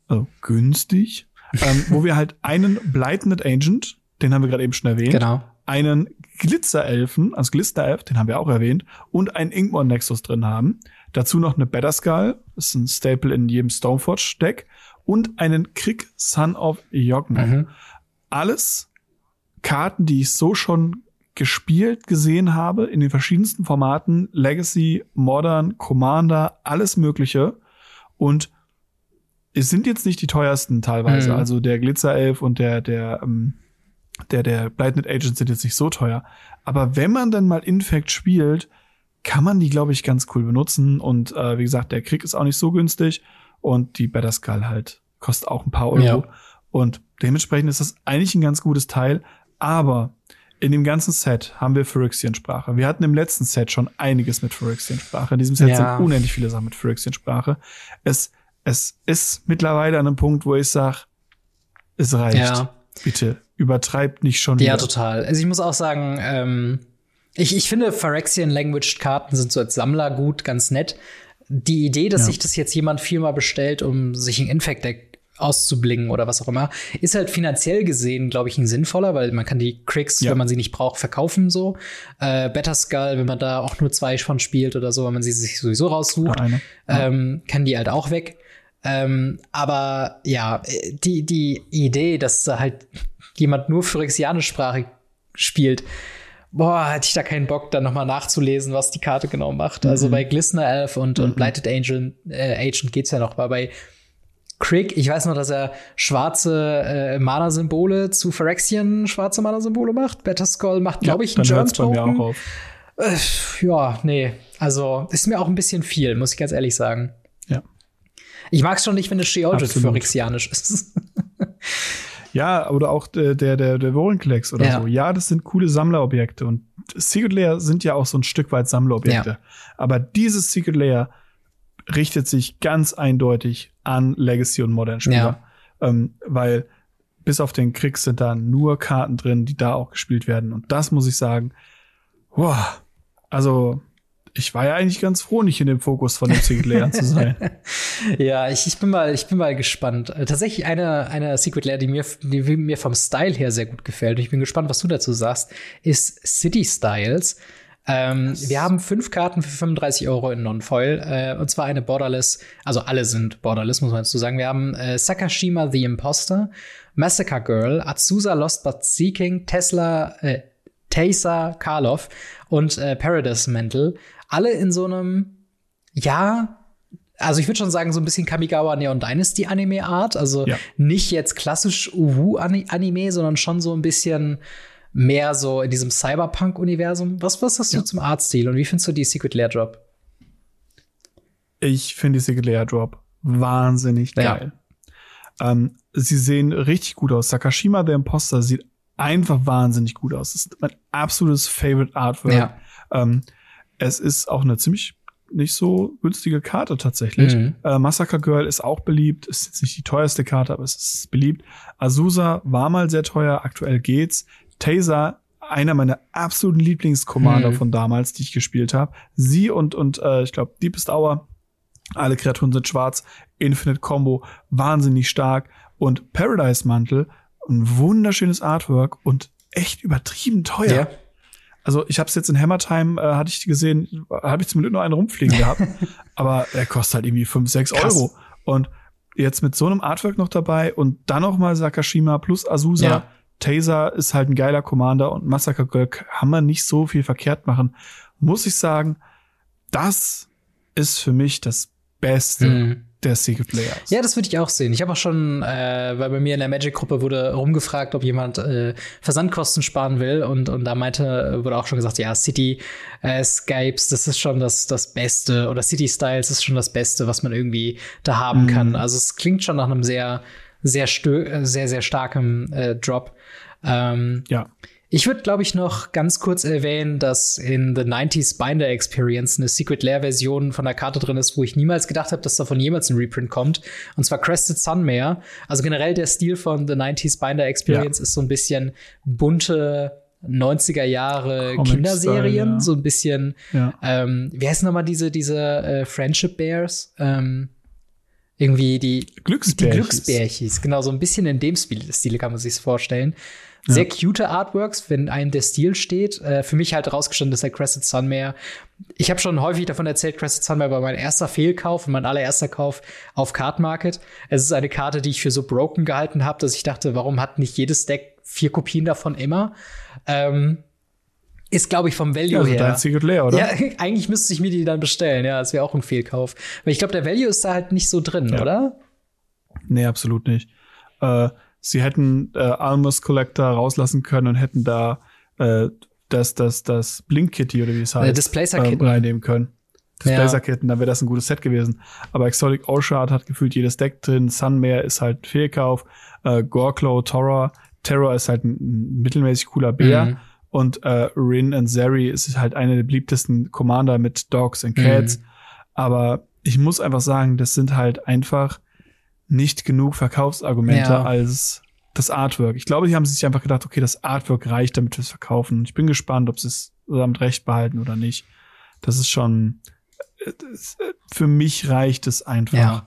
also günstig, ähm, wo wir halt einen Blighted Agent, den haben wir gerade eben schon erwähnt, Genau. einen Glitzerelfen, also Glisterelf, den haben wir auch erwähnt, und einen Inkmon Nexus drin haben. Dazu noch eine Better Skull, das ist ein Staple in jedem Stoneforge-Deck, und einen Krieg Son of Yogg-Moth. Mhm. Alles Karten, die ich so schon gespielt gesehen habe in den verschiedensten Formaten, Legacy, Modern, Commander, alles Mögliche. Und es sind jetzt nicht die teuersten teilweise. Mhm. Also der Glitzerelf und der, der, ähm, der, der Blighted Agent sind jetzt nicht so teuer. Aber wenn man dann mal Infect spielt, kann man die, glaube ich, ganz cool benutzen. Und äh, wie gesagt, der Krieg ist auch nicht so günstig. Und die Better Skull halt kostet auch ein paar Euro. Ja. Und dementsprechend ist das eigentlich ein ganz gutes Teil. Aber in dem ganzen Set haben wir Phyrexian-Sprache. Wir hatten im letzten Set schon einiges mit Phyrexian-Sprache. In diesem Set Ja. sind unendlich viele Sachen mit Phyrexian-Sprache. Es, es ist mittlerweile an einem Punkt, wo ich sage, es reicht. Ja. Bitte, übertreibt nicht schon Ja, wieder. total. Also ich muss auch sagen, ähm, ich, ich finde Phyrexian Language Karten sind so als Sammler gut, ganz nett. Die Idee, dass Ja. sich das jetzt jemand viermal bestellt, um sich ein Infect Deck auszublingen oder was auch immer, ist halt finanziell gesehen, glaube ich, ein sinnvoller, weil man kann die Cricks, Ja. wenn man sie nicht braucht, verkaufen so. Äh, Better Skull, wenn man da auch nur zwei von spielt oder so, wenn man sie sich sowieso raussucht, eine. ähm, kann die halt auch weg. Ähm, aber ja, äh, die, die Idee, dass da halt jemand nur Phyrexianisch-Sprache spielt, boah, hätte ich da keinen Bock, dann nochmal nachzulesen, was die Karte genau macht. Also Mhm. bei Glistener Elf und, und Blighted Angel, äh, Agent geht's ja noch, aber bei Crick, ich weiß noch, dass er schwarze äh, Mana-Symbole zu Phyrexian schwarze Mana-Symbole macht. Better Skull macht, glaube ich, einen Germ-Token. Äh, ja, nee. Also, ist mir auch ein bisschen viel, muss ich ganz ehrlich sagen. Ja. Ich mag es schon nicht, wenn es Sheoldred phyrexianisch ist. [LAUGHS] Ja, oder auch der, der, der, Vorinclex oder Ja. so. Ja, das sind coole Sammlerobjekte. Und Secret Layer sind ja auch so ein Stück weit Sammlerobjekte. Ja. Aber dieses Secret Layer richtet sich ganz eindeutig an Legacy und Modern Spieler. Ähm, weil bis auf den Krieg sind da nur Karten drin, die da auch gespielt werden. Und das muss ich sagen, wow, also ich war ja eigentlich ganz froh, nicht in dem Fokus von dem Secret Layer zu sein. [LAUGHS] ja, ich, ich bin mal, ich bin mal gespannt. Äh, Tatsächlich eine, eine Secret Lair, die mir, die mir vom Style her sehr gut gefällt. Und ich bin gespannt, was du dazu sagst, ist City Styles. Ähm, wir haben fünf Karten für 35 Euro in Non-Foil. Äh, und zwar eine Borderless, also alle sind Borderless, muss man dazu sagen. Wir haben äh, Sakashima the Imposter, Massacre Girl, Azusa Lost But Seeking, Tesla, äh, Taser Karlov und äh, Paradise Mantle. Alle in so einem, ja, also ich würde schon sagen, so ein bisschen Kamigawa Neon Dynasty Anime Art. Also Ja. nicht jetzt klassisch Uwu Anime, sondern schon so ein bisschen mehr so in diesem Cyberpunk-Universum. Was, was hast du Ja. zum Artstil und wie findest du die Secret Lair Drop? Ich finde die Secret Layer Drop wahnsinnig Ja. geil. Ähm, sie sehen richtig gut aus. Sakashima the Imposter sieht einfach wahnsinnig gut aus. Das ist mein absolutes Favorite Artwork. Ja. Ähm, es ist auch eine ziemlich nicht so günstige Karte tatsächlich. Mhm. Äh, Massacre Girl ist auch beliebt. Ist jetzt nicht die teuerste Karte, aber es ist beliebt. Azusa war mal sehr teuer. Aktuell geht's. Taser, einer meiner absoluten Lieblingscommander Mhm. von damals, die ich gespielt habe. Sie und, und äh, ich glaube, Deepest Hour. Alle Kreaturen sind schwarz. Infinite Combo, wahnsinnig stark. Und Paradise Mantel, ein wunderschönes Artwork und echt übertrieben teuer. Ja. Also ich habe es jetzt in Hammer Time, äh, hatte ich gesehen, habe ich zum Glück nur einen rumfliegen gehabt. [LAUGHS] aber er kostet halt irgendwie 5, 6 Krass. Euro. Und jetzt mit so einem Artwork noch dabei und dann noch mal Sakashima plus Azusa. Ja. Taser ist halt ein geiler Commander und Massacre Girl kann man nicht so viel verkehrt machen. Muss ich sagen, das ist für mich das Beste Mhm. Der Secret Layers. Ja, das würde ich auch sehen. Ich habe auch schon, äh, weil bei mir in der Magic-Gruppe wurde rumgefragt, ob jemand äh, Versandkosten sparen will. Und, und da meinte, wurde auch schon gesagt, ja, City äh, Skypes, das ist schon das, das Beste. Oder City Styles ist schon das Beste, was man irgendwie da haben Mhm. kann. Also es klingt schon nach einem sehr, sehr, äh, sehr, sehr starken äh, Drop. Ähm, Ja. Ich würde, glaube ich, noch ganz kurz erwähnen, dass in The 90s Binder Experience eine Secret Lair Version von der Karte drin ist, wo ich niemals gedacht habe, dass davon jemals ein Reprint kommt. Und zwar Crested Sunmare. Also generell der Stil von The 90s Binder Experience ist so ein bisschen bunte 90er Jahre Kinderserien, ja. so ein bisschen, Ja. ähm, wie heißen nochmal diese, diese äh, Friendship Bears? Ähm, irgendwie die die Glücksbärchis. Glücksbärchis, genau, so ein bisschen in dem Stil, Stile kann man sich vorstellen. Sehr cute Artworks, wenn einem der Stil steht. Äh, für mich halt rausgestanden ist der Crescent Sunmare. Ich habe schon häufig davon erzählt, Crescent Sunmare war mein erster Fehlkauf und mein allererster Kauf auf Card Market. Es ist eine Karte, die ich für so broken gehalten habe, dass ich dachte, warum hat nicht jedes Deck vier Kopien davon immer? Ähm, ist, glaube ich, vom Value Ja, also her. dein Secret Lair, oder? Ja, [LAUGHS] eigentlich müsste ich mir die dann bestellen, ja. Das wäre auch ein Fehlkauf. Weil ich glaube, der Value ist da halt nicht so drin, Ja. oder? Nee, absolut nicht. Äh, sie hätten äh, Almus Collector rauslassen können und hätten da äh, das, das, das Blink Kitty oder wie es heißt, Displacer-Kitten. ähm, reinnehmen können. Ja. Displacer-Kitten, dann wäre das ein gutes Set gewesen. Aber Exotic Oshard hat gefühlt jedes Deck drin. Sunmare ist halt Fehlkauf. Äh, Gorklow, Terror. Terror ist halt ein, mittelmäßig cooler Bär. Mhm. Und äh, Rin and Zeri ist halt eine der beliebtesten Commander mit Dogs and Cats. Mhm. Aber ich muss einfach sagen, das sind halt einfach nicht genug Verkaufsargumente Ja. als das Artwork. Ich glaube, die haben sich einfach gedacht, okay, das Artwork reicht, damit wir es verkaufen. Ich bin gespannt, ob sie es damit recht behalten oder nicht. Das ist schon, äh, für mich reicht es einfach, Ja.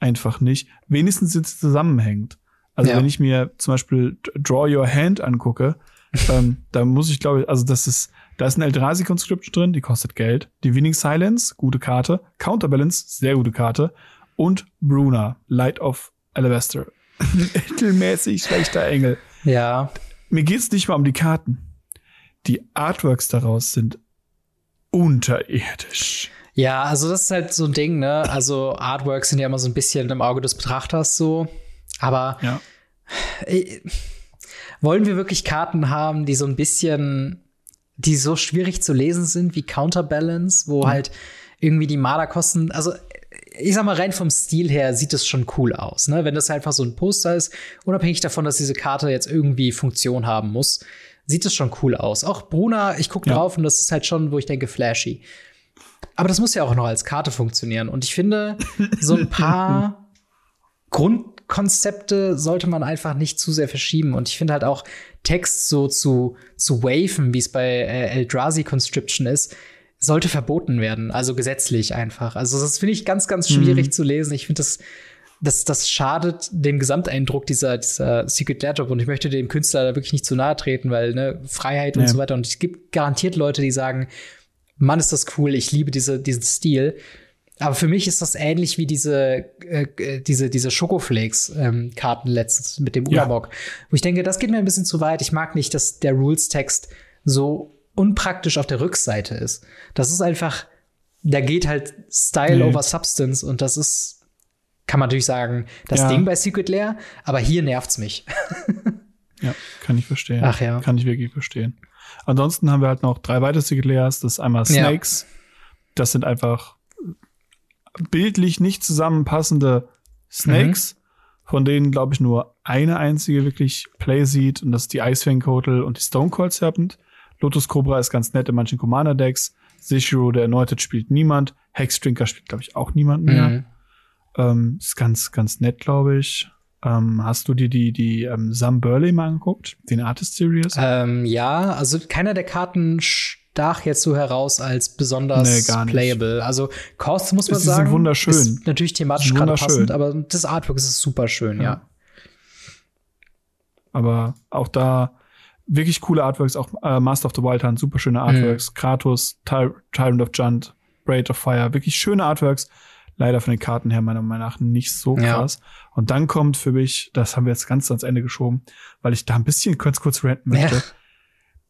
einfach nicht. Wenigstens sind sie zusammenhängend. Also Ja. wenn ich mir zum Beispiel Draw Your Hand angucke, [LAUGHS] ähm, da muss ich glaube ich, also das ist, da ist eine Eldrazi Conscription drin, die kostet Geld. Divining Silence, gute Karte. Counterbalance, sehr gute Karte. Und Bruna, Light of Alabaster. [LAUGHS] Mittelmäßig schlechter Engel. Ja. Mir geht's nicht mal um die Karten. Die Artworks daraus sind unterirdisch. Ja, also das ist halt so ein Ding, ne? Also Artworks sind ja immer so ein bisschen im Auge des Betrachters so. Aber Ja. äh, wollen wir wirklich Karten haben, die so ein bisschen, die so schwierig zu lesen sind wie Counterbalance, wo halt irgendwie die Marder kosten, also ich sag mal, rein vom Stil her sieht es schon cool aus, ne? Wenn das einfach so ein Poster ist, unabhängig davon, dass diese Karte jetzt irgendwie Funktion haben muss, sieht es schon cool aus. Auch Bruna, ich gucke Ja. drauf und das ist halt schon, wo ich denke, flashy. Aber das muss ja auch noch als Karte funktionieren. Und ich finde, so ein paar [LAUGHS] Grundkonzepte sollte man einfach nicht zu sehr verschieben. Und ich finde halt auch Text so zu, zu waven, wie es bei äh, Eldrazi Conscription ist, sollte verboten werden. Also gesetzlich einfach. Also das finde ich ganz, ganz schwierig zu lesen. Ich finde das, das, das schadet dem Gesamteindruck dieser, dieser Secret Lair Job. Und ich möchte dem Künstler da wirklich nicht zu nahe treten, weil ne, Freiheit und Nee. so weiter. Und es gibt garantiert Leute, die sagen, Mann, ist das cool, ich liebe diese, diesen Stil. Aber für mich ist das ähnlich wie diese, äh, äh, diese, diese Schokoflakes-Karten letztens mit dem Ja. Ulamog. Wo ich denke, das geht mir ein bisschen zu weit. Ich mag nicht, dass der Rules-Text so unpraktisch auf der Rückseite ist. Das ist einfach, da geht halt Style Nee. over Substance und das ist, kann man natürlich sagen, das Ja. Ding bei Secret Lair, aber hier nervt's mich. [LAUGHS] Ja, kann ich verstehen. Ach ja. Kann ich wirklich verstehen. Ansonsten haben wir halt noch drei weitere Secret Layers. Das ist einmal Ja. Snakes. Das sind einfach bildlich nicht zusammenpassende Snakes, von denen, glaube ich, nur eine einzige wirklich Play sieht. Und das ist die Icefang Kotel und die Stone Cold Serpent. Lotus Cobra ist ganz nett in manchen Commander-Decks. Zishiro, der Anointed, spielt niemand. Hexdrinker spielt, glaube ich, auch niemand mehr. Mhm. Ähm, ist ganz, ganz nett, glaube ich. Ähm, hast du dir die, die ähm, Sam Burley mal angeguckt? Den Artist Series? Ähm, ja, also keiner der Karten stach jetzt so heraus als besonders Nee, playable. Also Cost muss man sind sagen, wunderschön. ist natürlich thematisch sind gerade passend, aber das Artwork ist super schön, ja. Ja. Aber auch da wirklich coole Artworks, auch äh, Master of the Wild Hunt, super schöne Artworks. Kratos, Ty Tyrant of Junt, Braid of Fire, wirklich schöne Artworks. Leider von den Karten her meiner Meinung nach nicht so Ja. krass. Und dann kommt für mich, das haben wir jetzt ganz ans Ende geschoben, weil ich da ein bisschen kurz kurz ranten möchte, Ja.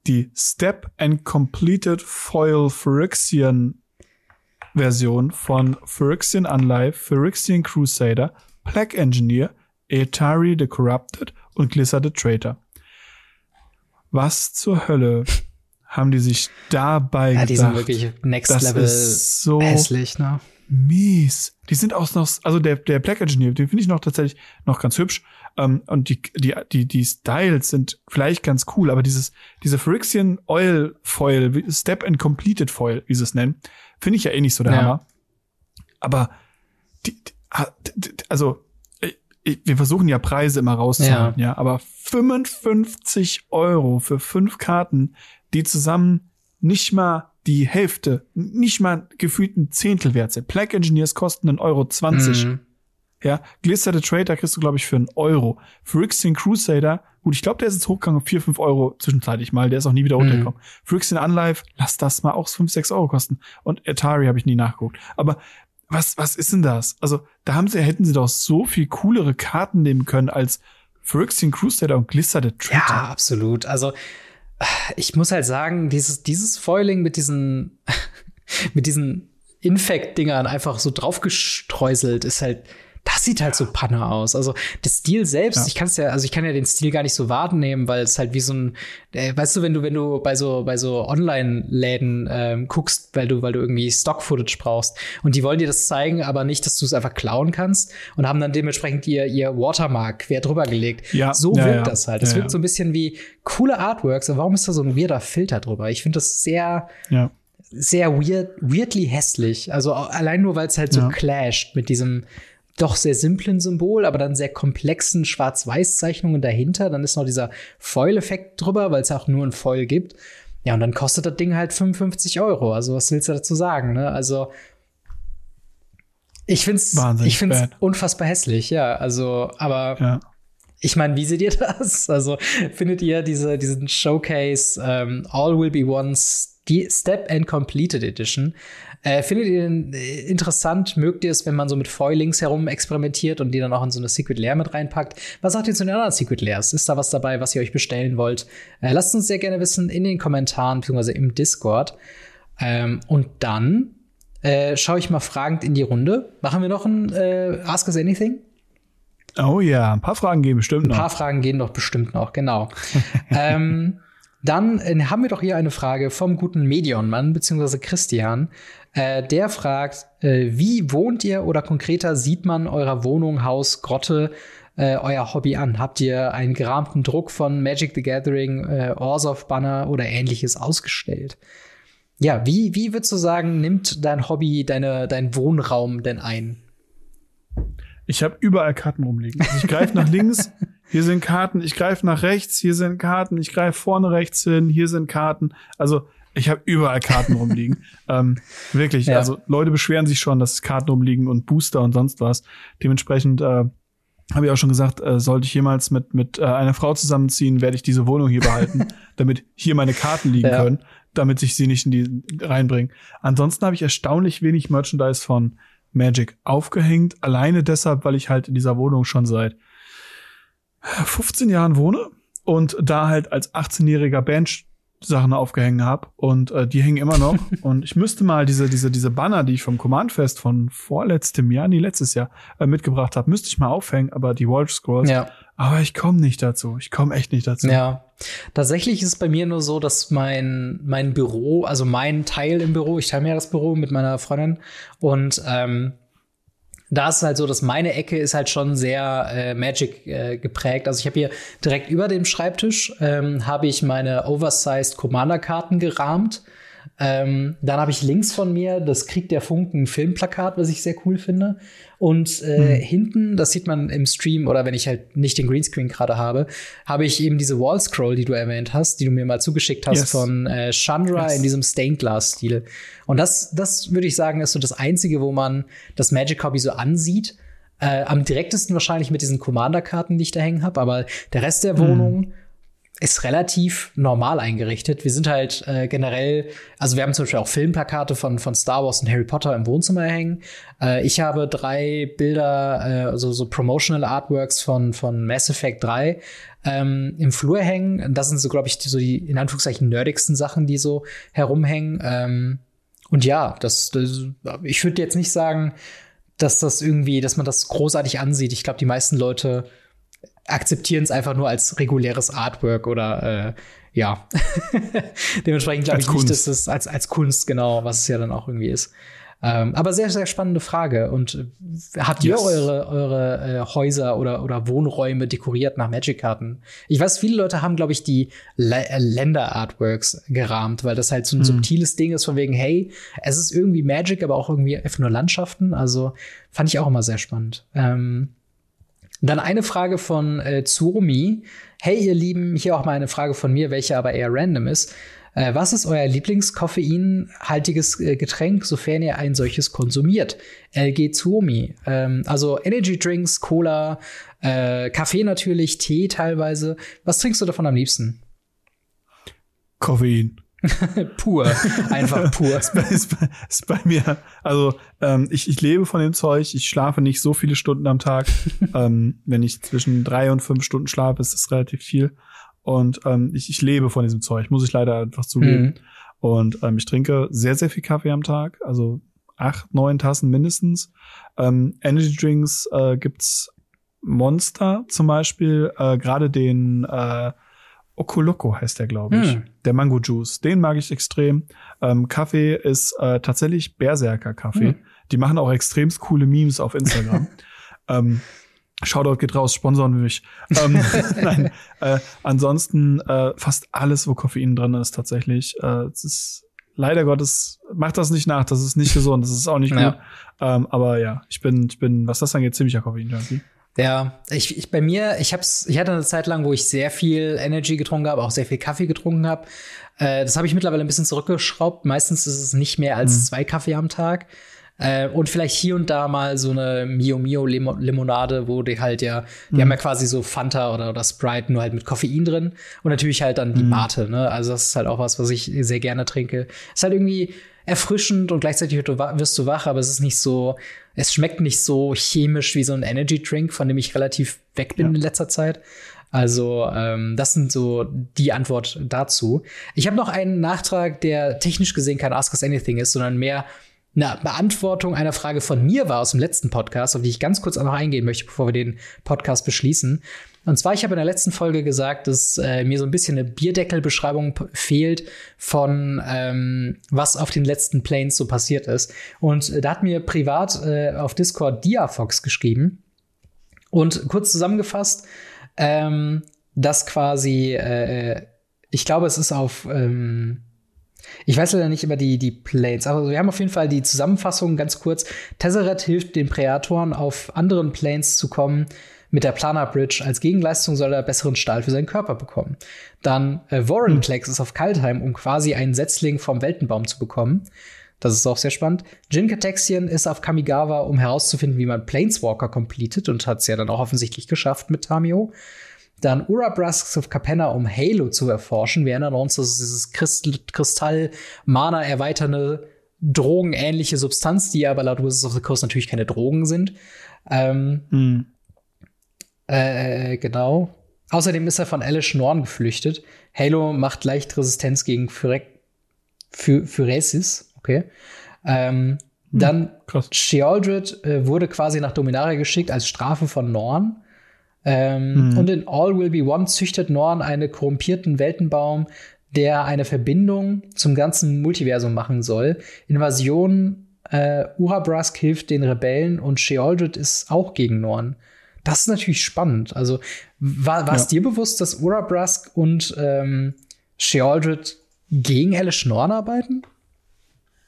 die Step and Completed Foil Phyrexian Version von Phyrexian Unlife, Phyrexian Crusader, Plague Engineer, Etari the Corrupted und Glisser the Traitor. Was zur Hölle haben die sich dabei Ja, die sind gedacht? wirklich Next das Level ist so hässlich, ne? mies. Die sind auch noch, also der, der Black Engineer, den finde ich noch tatsächlich noch ganz hübsch. Ähm, und die, die, die, die Styles sind vielleicht ganz cool, aber dieses, diese Phyrexian Oil Foil, Step and Completed Foil, wie sie es nennen, finde ich ja eh nicht so der Ja. Hammer. Aber die, die, ah, also, wir versuchen ja Preise immer rauszuhalten, ja. aber 55 Euro für fünf Karten, die zusammen nicht mal die Hälfte, nicht mal gefühlt ein Zehntel wert sind. Plague Engineers kosten einen Euro 20. Mhm. Ja, Glister the Trader kriegst du, glaube ich, für einen Euro. Phyrexian Crusader, gut, ich glaube, der ist jetzt hochgegangen auf 4, 5 Euro zwischenzeitlich mal. Der ist auch nie wieder runtergekommen. Mhm. Phyrexian Unlife, lass das mal auch 5, 6 Euro kosten. Und Atari habe ich nie nachgeguckt. Aber was, was ist denn das? Also, da haben sie, hätten sie doch so viel coolere Karten nehmen können als Phyrexian Crusader und Glister the Trader. Ja, absolut. Also, ich muss halt sagen, dieses, dieses Foiling mit diesen, [LAUGHS] mit diesen Infect-Dingern einfach so draufgestreuselt ist halt, das sieht halt so Panne aus. Also der Stil selbst, ja. ich kann es ja, also ich kann ja den Stil gar nicht so wahrnehmen, weil es halt wie so ein, äh, weißt du, wenn du, wenn du bei so, bei so Online-Läden ähm, guckst, weil du, weil du irgendwie Stock-Footage brauchst und die wollen dir das zeigen, aber nicht, dass du es einfach klauen kannst und haben dann dementsprechend ihr, ihr Watermark quer drüber gelegt. Ja. So ja, wirkt das halt. Das wirkt so ein bisschen wie coole Artworks, aber warum ist da so ein weirder Filter drüber? Ich finde das sehr, sehr weird, weirdly hässlich. Also allein nur, weil es halt so clasht mit diesem doch sehr simplen Symbol, aber dann sehr komplexen Schwarz-Weiß-Zeichnungen dahinter. Dann ist noch dieser Foil-Effekt drüber, weil es auch nur ein Foil gibt. Ja, und dann kostet das Ding halt 55 Euro. Also, was willst du dazu sagen, ne? Also, ich ich find's unfassbar hässlich, ja. Also, aber ja. ich meine, wie seht ihr das? Also, findet ihr diese, diesen Showcase ähm, All Will Be Ones die Step and Completed Edition. Äh, findet ihr den äh, interessant? Mögt ihr es, wenn man so mit Foilings herum experimentiert und die dann auch in so eine Secret Lair mit reinpackt? Was sagt ihr zu den anderen Secret Lairs? Ist da was dabei, was ihr euch bestellen wollt? Äh, lasst uns sehr gerne wissen in den Kommentaren bzw. im Discord. Ähm, und dann äh, schaue ich mal fragend in die Runde. Machen wir noch ein äh, Ask Us Anything? Oh ja, ein paar Fragen gehen bestimmt noch. Ein paar Fragen gehen doch bestimmt noch, genau. [LAUGHS] ähm, dann äh, haben wir doch hier eine Frage vom guten Medion-Mann, beziehungsweise Christian. Äh, der fragt, äh, wie wohnt ihr oder konkreter sieht man eurer Wohnung, Haus, Grotte, äh, euer Hobby an? Habt ihr einen gerahmten Druck von Magic the Gathering, äh, Orzov Banner oder ähnliches ausgestellt? Ja, wie, wie würdest du sagen, nimmt dein Hobby deine, dein Wohnraum denn ein? Ich habe überall Karten rumliegen. Also ich greife nach links, [LAUGHS] hier sind Karten, ich greife nach rechts, hier sind Karten, ich greife vorne rechts hin, hier sind Karten. Also ich habe überall Karten rumliegen. [LAUGHS] ähm, wirklich, ja. also Leute beschweren sich schon, dass Karten rumliegen und Booster und sonst was. Dementsprechend äh, habe ich auch schon gesagt, äh, sollte ich jemals mit mit äh, einer Frau zusammenziehen, werde ich diese Wohnung hier behalten, [LAUGHS] damit hier meine Karten liegen ja. können, damit ich sie nicht in die reinbringe. Ansonsten habe ich erstaunlich wenig Merchandise von Magic aufgehängt, alleine deshalb, weil ich halt in dieser Wohnung schon seit 15 Jahren wohne und da halt als 18-jähriger Band Sachen aufgehängt habe und äh, die hängen immer noch [LAUGHS] und ich müsste mal diese diese diese Banner, die ich vom Command Fest von vorletztem Jahr, nie letztes Jahr äh, mitgebracht habe, müsste ich mal aufhängen, aber die Wall Scrolls, ja. aber ich komme nicht dazu. Ich komme echt nicht dazu. Ja. Tatsächlich ist es bei mir nur so, dass mein mein Büro, also mein Teil im Büro, ich teile mir das Büro mit meiner Freundin und ähm, da ist halt so, dass meine Ecke ist halt schon sehr äh, Magic äh, geprägt. Also ich habe hier direkt über dem Schreibtisch ähm, habe ich meine Oversized Commander-Karten gerahmt. Ähm, dann habe ich links von mir das Krieg der Funken Filmplakat, was ich sehr cool finde. Und äh, mhm. hinten, das sieht man im Stream oder wenn ich halt nicht den Greenscreen gerade habe, habe ich eben diese Wall Scroll, die du erwähnt hast, die du mir mal zugeschickt hast yes. von äh, Chandra yes. in diesem Stained Glass Stil. Und das, das würde ich sagen, ist so das einzige, wo man das Magic Hobby so ansieht. Äh, am direktesten wahrscheinlich mit diesen Commander-Karten, die ich da hängen habe, aber der Rest der Wohnung mhm ist relativ normal eingerichtet. Wir sind halt äh, generell, also wir haben zum Beispiel auch Filmplakate von, von Star Wars und Harry Potter im Wohnzimmer hängen. Äh, ich habe drei Bilder, äh, also so Promotional Artworks von, von Mass Effect 3 ähm, im Flur hängen. Das sind so, glaube ich, die, so die in Anführungszeichen nerdigsten Sachen, die so herumhängen. Ähm, und ja, das, das ich würde jetzt nicht sagen, dass das irgendwie, dass man das großartig ansieht. Ich glaube, die meisten Leute akzeptieren es einfach nur als reguläres Artwork oder äh, ja. [LAUGHS] Dementsprechend glaube ich Kunst. nicht, dass es als, als Kunst genau, was es ja dann auch irgendwie ist. Ähm, aber sehr, sehr spannende Frage. Und äh, habt yes. ihr eure, eure äh, Häuser oder, oder Wohnräume dekoriert nach Magic-Karten? Ich weiß, viele Leute haben, glaube ich, die äh, Länder-Artworks gerahmt, weil das halt so ein mhm. subtiles Ding ist von wegen, hey, es ist irgendwie Magic, aber auch irgendwie einfach nur Landschaften. Also fand ich auch immer sehr spannend. Ähm, dann eine Frage von äh, Zurumi. Hey, ihr Lieben, hier auch mal eine Frage von mir, welche aber eher random ist. Äh, was ist euer Lieblingskoffeinhaltiges äh, Getränk, sofern ihr ein solches konsumiert? LG Zuomi. Ähm, also Energy Drinks, Cola, äh, Kaffee natürlich, Tee teilweise. Was trinkst du davon am liebsten? Koffein. [LAUGHS] pur, einfach pur. ist, bei, ist, bei, ist bei mir, also ähm, ich, ich lebe von dem Zeug, ich schlafe nicht so viele Stunden am Tag. [LAUGHS] ähm, wenn ich zwischen drei und fünf Stunden schlafe, ist das relativ viel. Und ähm, ich, ich lebe von diesem Zeug, muss ich leider einfach zugeben. Mhm. Und ähm, ich trinke sehr, sehr viel Kaffee am Tag, also acht, neun Tassen mindestens. Ähm, Energy Drinks äh, gibt's Monster zum Beispiel, äh, gerade den äh, Okoloko heißt der, glaube ich. Hm. Der Mango Juice. Den mag ich extrem. Ähm, Kaffee ist äh, tatsächlich Berserker-Kaffee. Hm. Die machen auch extrem coole Memes auf Instagram. [LAUGHS] ähm, Shoutout geht raus, sponsoren mich. ähm, [LAUGHS] [LAUGHS] nein, äh, ansonsten äh, fast alles, wo Koffein drin ist, tatsächlich. Äh, es ist leider Gottes macht das nicht nach. Das ist nicht gesund. Das ist auch nicht ja. gut. Ähm, aber ja, ich bin, ich bin, was das angeht, ziemlicher Koffein-Junkie. Ja, ich, ich bei mir, ich hab's, ich hatte eine Zeit lang, wo ich sehr viel Energy getrunken habe, auch sehr viel Kaffee getrunken habe. Äh, das habe ich mittlerweile ein bisschen zurückgeschraubt. Meistens ist es nicht mehr als mhm. zwei Kaffee am Tag. Äh, und vielleicht hier und da mal so eine Mio Mio Limonade, wo die halt ja, die mhm. haben ja quasi so Fanta oder, oder Sprite, nur halt mit Koffein drin. Und natürlich halt dann die mhm. Mate, ne? Also das ist halt auch was, was ich sehr gerne trinke. Ist halt irgendwie erfrischend und gleichzeitig wirst du wach, aber es ist nicht so, es schmeckt nicht so chemisch wie so ein Energy Drink, von dem ich relativ weg bin ja. in letzter Zeit. Also ähm, das sind so die Antwort dazu. Ich habe noch einen Nachtrag, der technisch gesehen kein Ask Us Anything ist, sondern mehr eine Beantwortung einer Frage von mir war aus dem letzten Podcast, auf die ich ganz kurz auch noch eingehen möchte, bevor wir den Podcast beschließen. Und zwar, ich habe in der letzten Folge gesagt, dass äh, mir so ein bisschen eine Bierdeckelbeschreibung fehlt von ähm, was auf den letzten Planes so passiert ist. Und äh, da hat mir privat äh, auf Discord Diafox geschrieben. Und kurz zusammengefasst, ähm, dass quasi, äh, ich glaube, es ist auf ähm, ich weiß leider nicht über die, die Planes, aber wir haben auf jeden Fall die Zusammenfassung ganz kurz. Tesseret hilft den Präatoren auf anderen Planes zu kommen, mit der Planar Bridge als Gegenleistung soll er besseren Stahl für seinen Körper bekommen. Dann äh, Warrenclex hm. ist auf Kaltheim, um quasi einen Setzling vom Weltenbaum zu bekommen. Das ist auch sehr spannend. Jin Katexian ist auf Kamigawa, um herauszufinden, wie man Planeswalker completet und hat es ja dann auch offensichtlich geschafft mit Tamio. Dann Urabrasks of Capenna, um Halo zu erforschen. Wir erinnern uns, das ist dieses Kristall-Mana erweiternde drogenähnliche Substanz, die aber laut Wizards of the Coast natürlich keine Drogen sind. Ähm, hm. Äh, genau. Außerdem ist er von Alice Norn geflüchtet. Halo macht leicht Resistenz gegen Phyresis. Okay. Ähm, hm, dann krass. Shealdred äh, wurde quasi nach Dominaria geschickt als Strafe von Norn. Ähm, hm. Und in All Will Be One züchtet Norn einen korrumpierten Weltenbaum, der eine Verbindung zum ganzen Multiversum machen soll. Invasion äh, Urabrask hilft den Rebellen und Shealdred ist auch gegen Norn. Das ist natürlich spannend. Also war es ja. dir bewusst, dass Urabrask und ähm, Shealdred gegen Alice Norn arbeiten?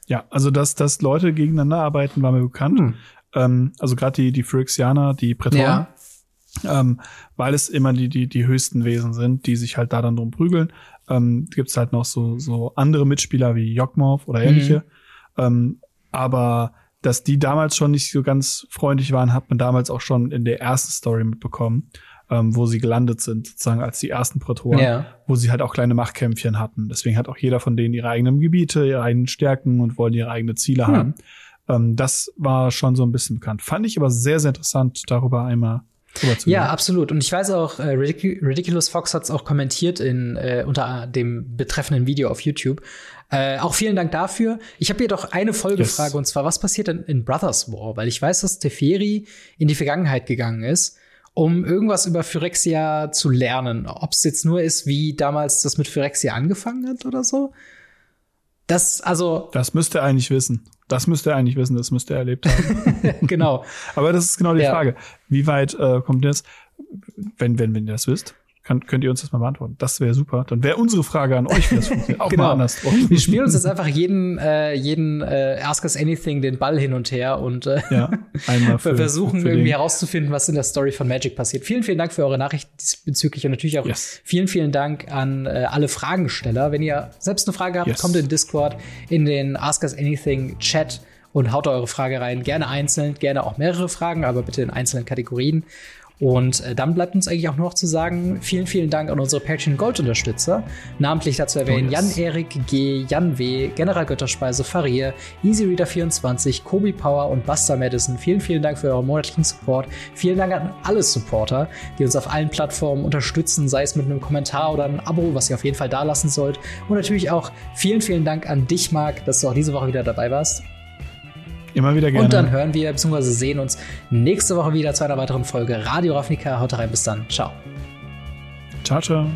Ja, also dass, dass Leute gegeneinander arbeiten, war mir bekannt. Hm. Ähm, also gerade die, die Phyrexianer, die Prätoren. Ja. Ähm, weil es immer die, die, die höchsten Wesen sind, die sich halt da dann drum prügeln. Ähm, Gibt es halt noch so, so andere Mitspieler wie Yokmorph oder ähnliche. Mhm. Ähm, aber dass die damals schon nicht so ganz freundlich waren, hat man damals auch schon in der ersten Story mitbekommen, ähm, wo sie gelandet sind, sozusagen als die ersten Prätoren, ja. wo sie halt auch kleine Machtkämpfchen hatten. Deswegen hat auch jeder von denen ihre eigenen Gebiete, ihre eigenen Stärken und wollen ihre eigenen Ziele hm. haben. Ähm, das war schon so ein bisschen bekannt. Fand ich aber sehr, sehr interessant, darüber einmal ja, absolut. Und ich weiß auch, äh, Ridiculous Fox hat es auch kommentiert in äh, unter dem betreffenden Video auf YouTube. Äh, auch vielen Dank dafür. Ich habe hier doch eine Folgefrage yes. und zwar, was passiert denn in Brothers War? Weil ich weiß, dass Teferi in die Vergangenheit gegangen ist, um irgendwas über Phyrexia zu lernen. Ob es jetzt nur ist, wie damals das mit Phyrexia angefangen hat oder so. Das, also. Das müsste er eigentlich wissen. Das müsste er eigentlich wissen, das müsste er erlebt haben. genau. [LAUGHS] [LAUGHS] Aber das ist genau die ja. Frage. Wie weit äh, kommt das, wenn, wenn, wenn ihr das wisst? Kann, könnt ihr uns das mal beantworten? Das wäre super. Dann wäre unsere Frage an euch, wie das funktioniert. Auch Genau. mal andersrum. Wir spielen uns jetzt einfach jeden, äh, jeden äh, Ask Us Anything den Ball hin und her und äh, Ja, [LAUGHS] für, versuchen für irgendwie den- herauszufinden, was in der Story von Magic passiert. Vielen, vielen Dank für eure Nachricht diesbezüglich und natürlich auch Yes. vielen, vielen Dank an äh, alle Fragensteller. Wenn ihr selbst eine Frage habt, Yes. kommt in den Discord, in den Ask Us Anything Chat und haut eure Frage rein. Gerne einzeln, gerne auch mehrere Fragen, aber bitte in einzelnen Kategorien. Und äh, dann bleibt uns eigentlich auch nur noch zu sagen, vielen, vielen Dank an unsere Patreon Gold Unterstützer. Namentlich dazu erwähnen Oh, yes. Jan-Erik G., Jan W., General Götterspeise, Farir, EasyReader24, Kobi Power und Buster Madison. Vielen, vielen Dank für euren monatlichen Support. Vielen Dank an alle Supporter, die uns auf allen Plattformen unterstützen, sei es mit einem Kommentar oder einem Abo, was ihr auf jeden Fall da lassen sollt. Und natürlich auch vielen, vielen Dank an dich, Marc, dass du auch diese Woche wieder dabei warst. Immer wieder gerne. Und dann hören wir bzw. sehen uns nächste Woche wieder zu einer weiteren Folge Radio Ravnica. Haut rein, bis dann. Ciao. ciao, ciao.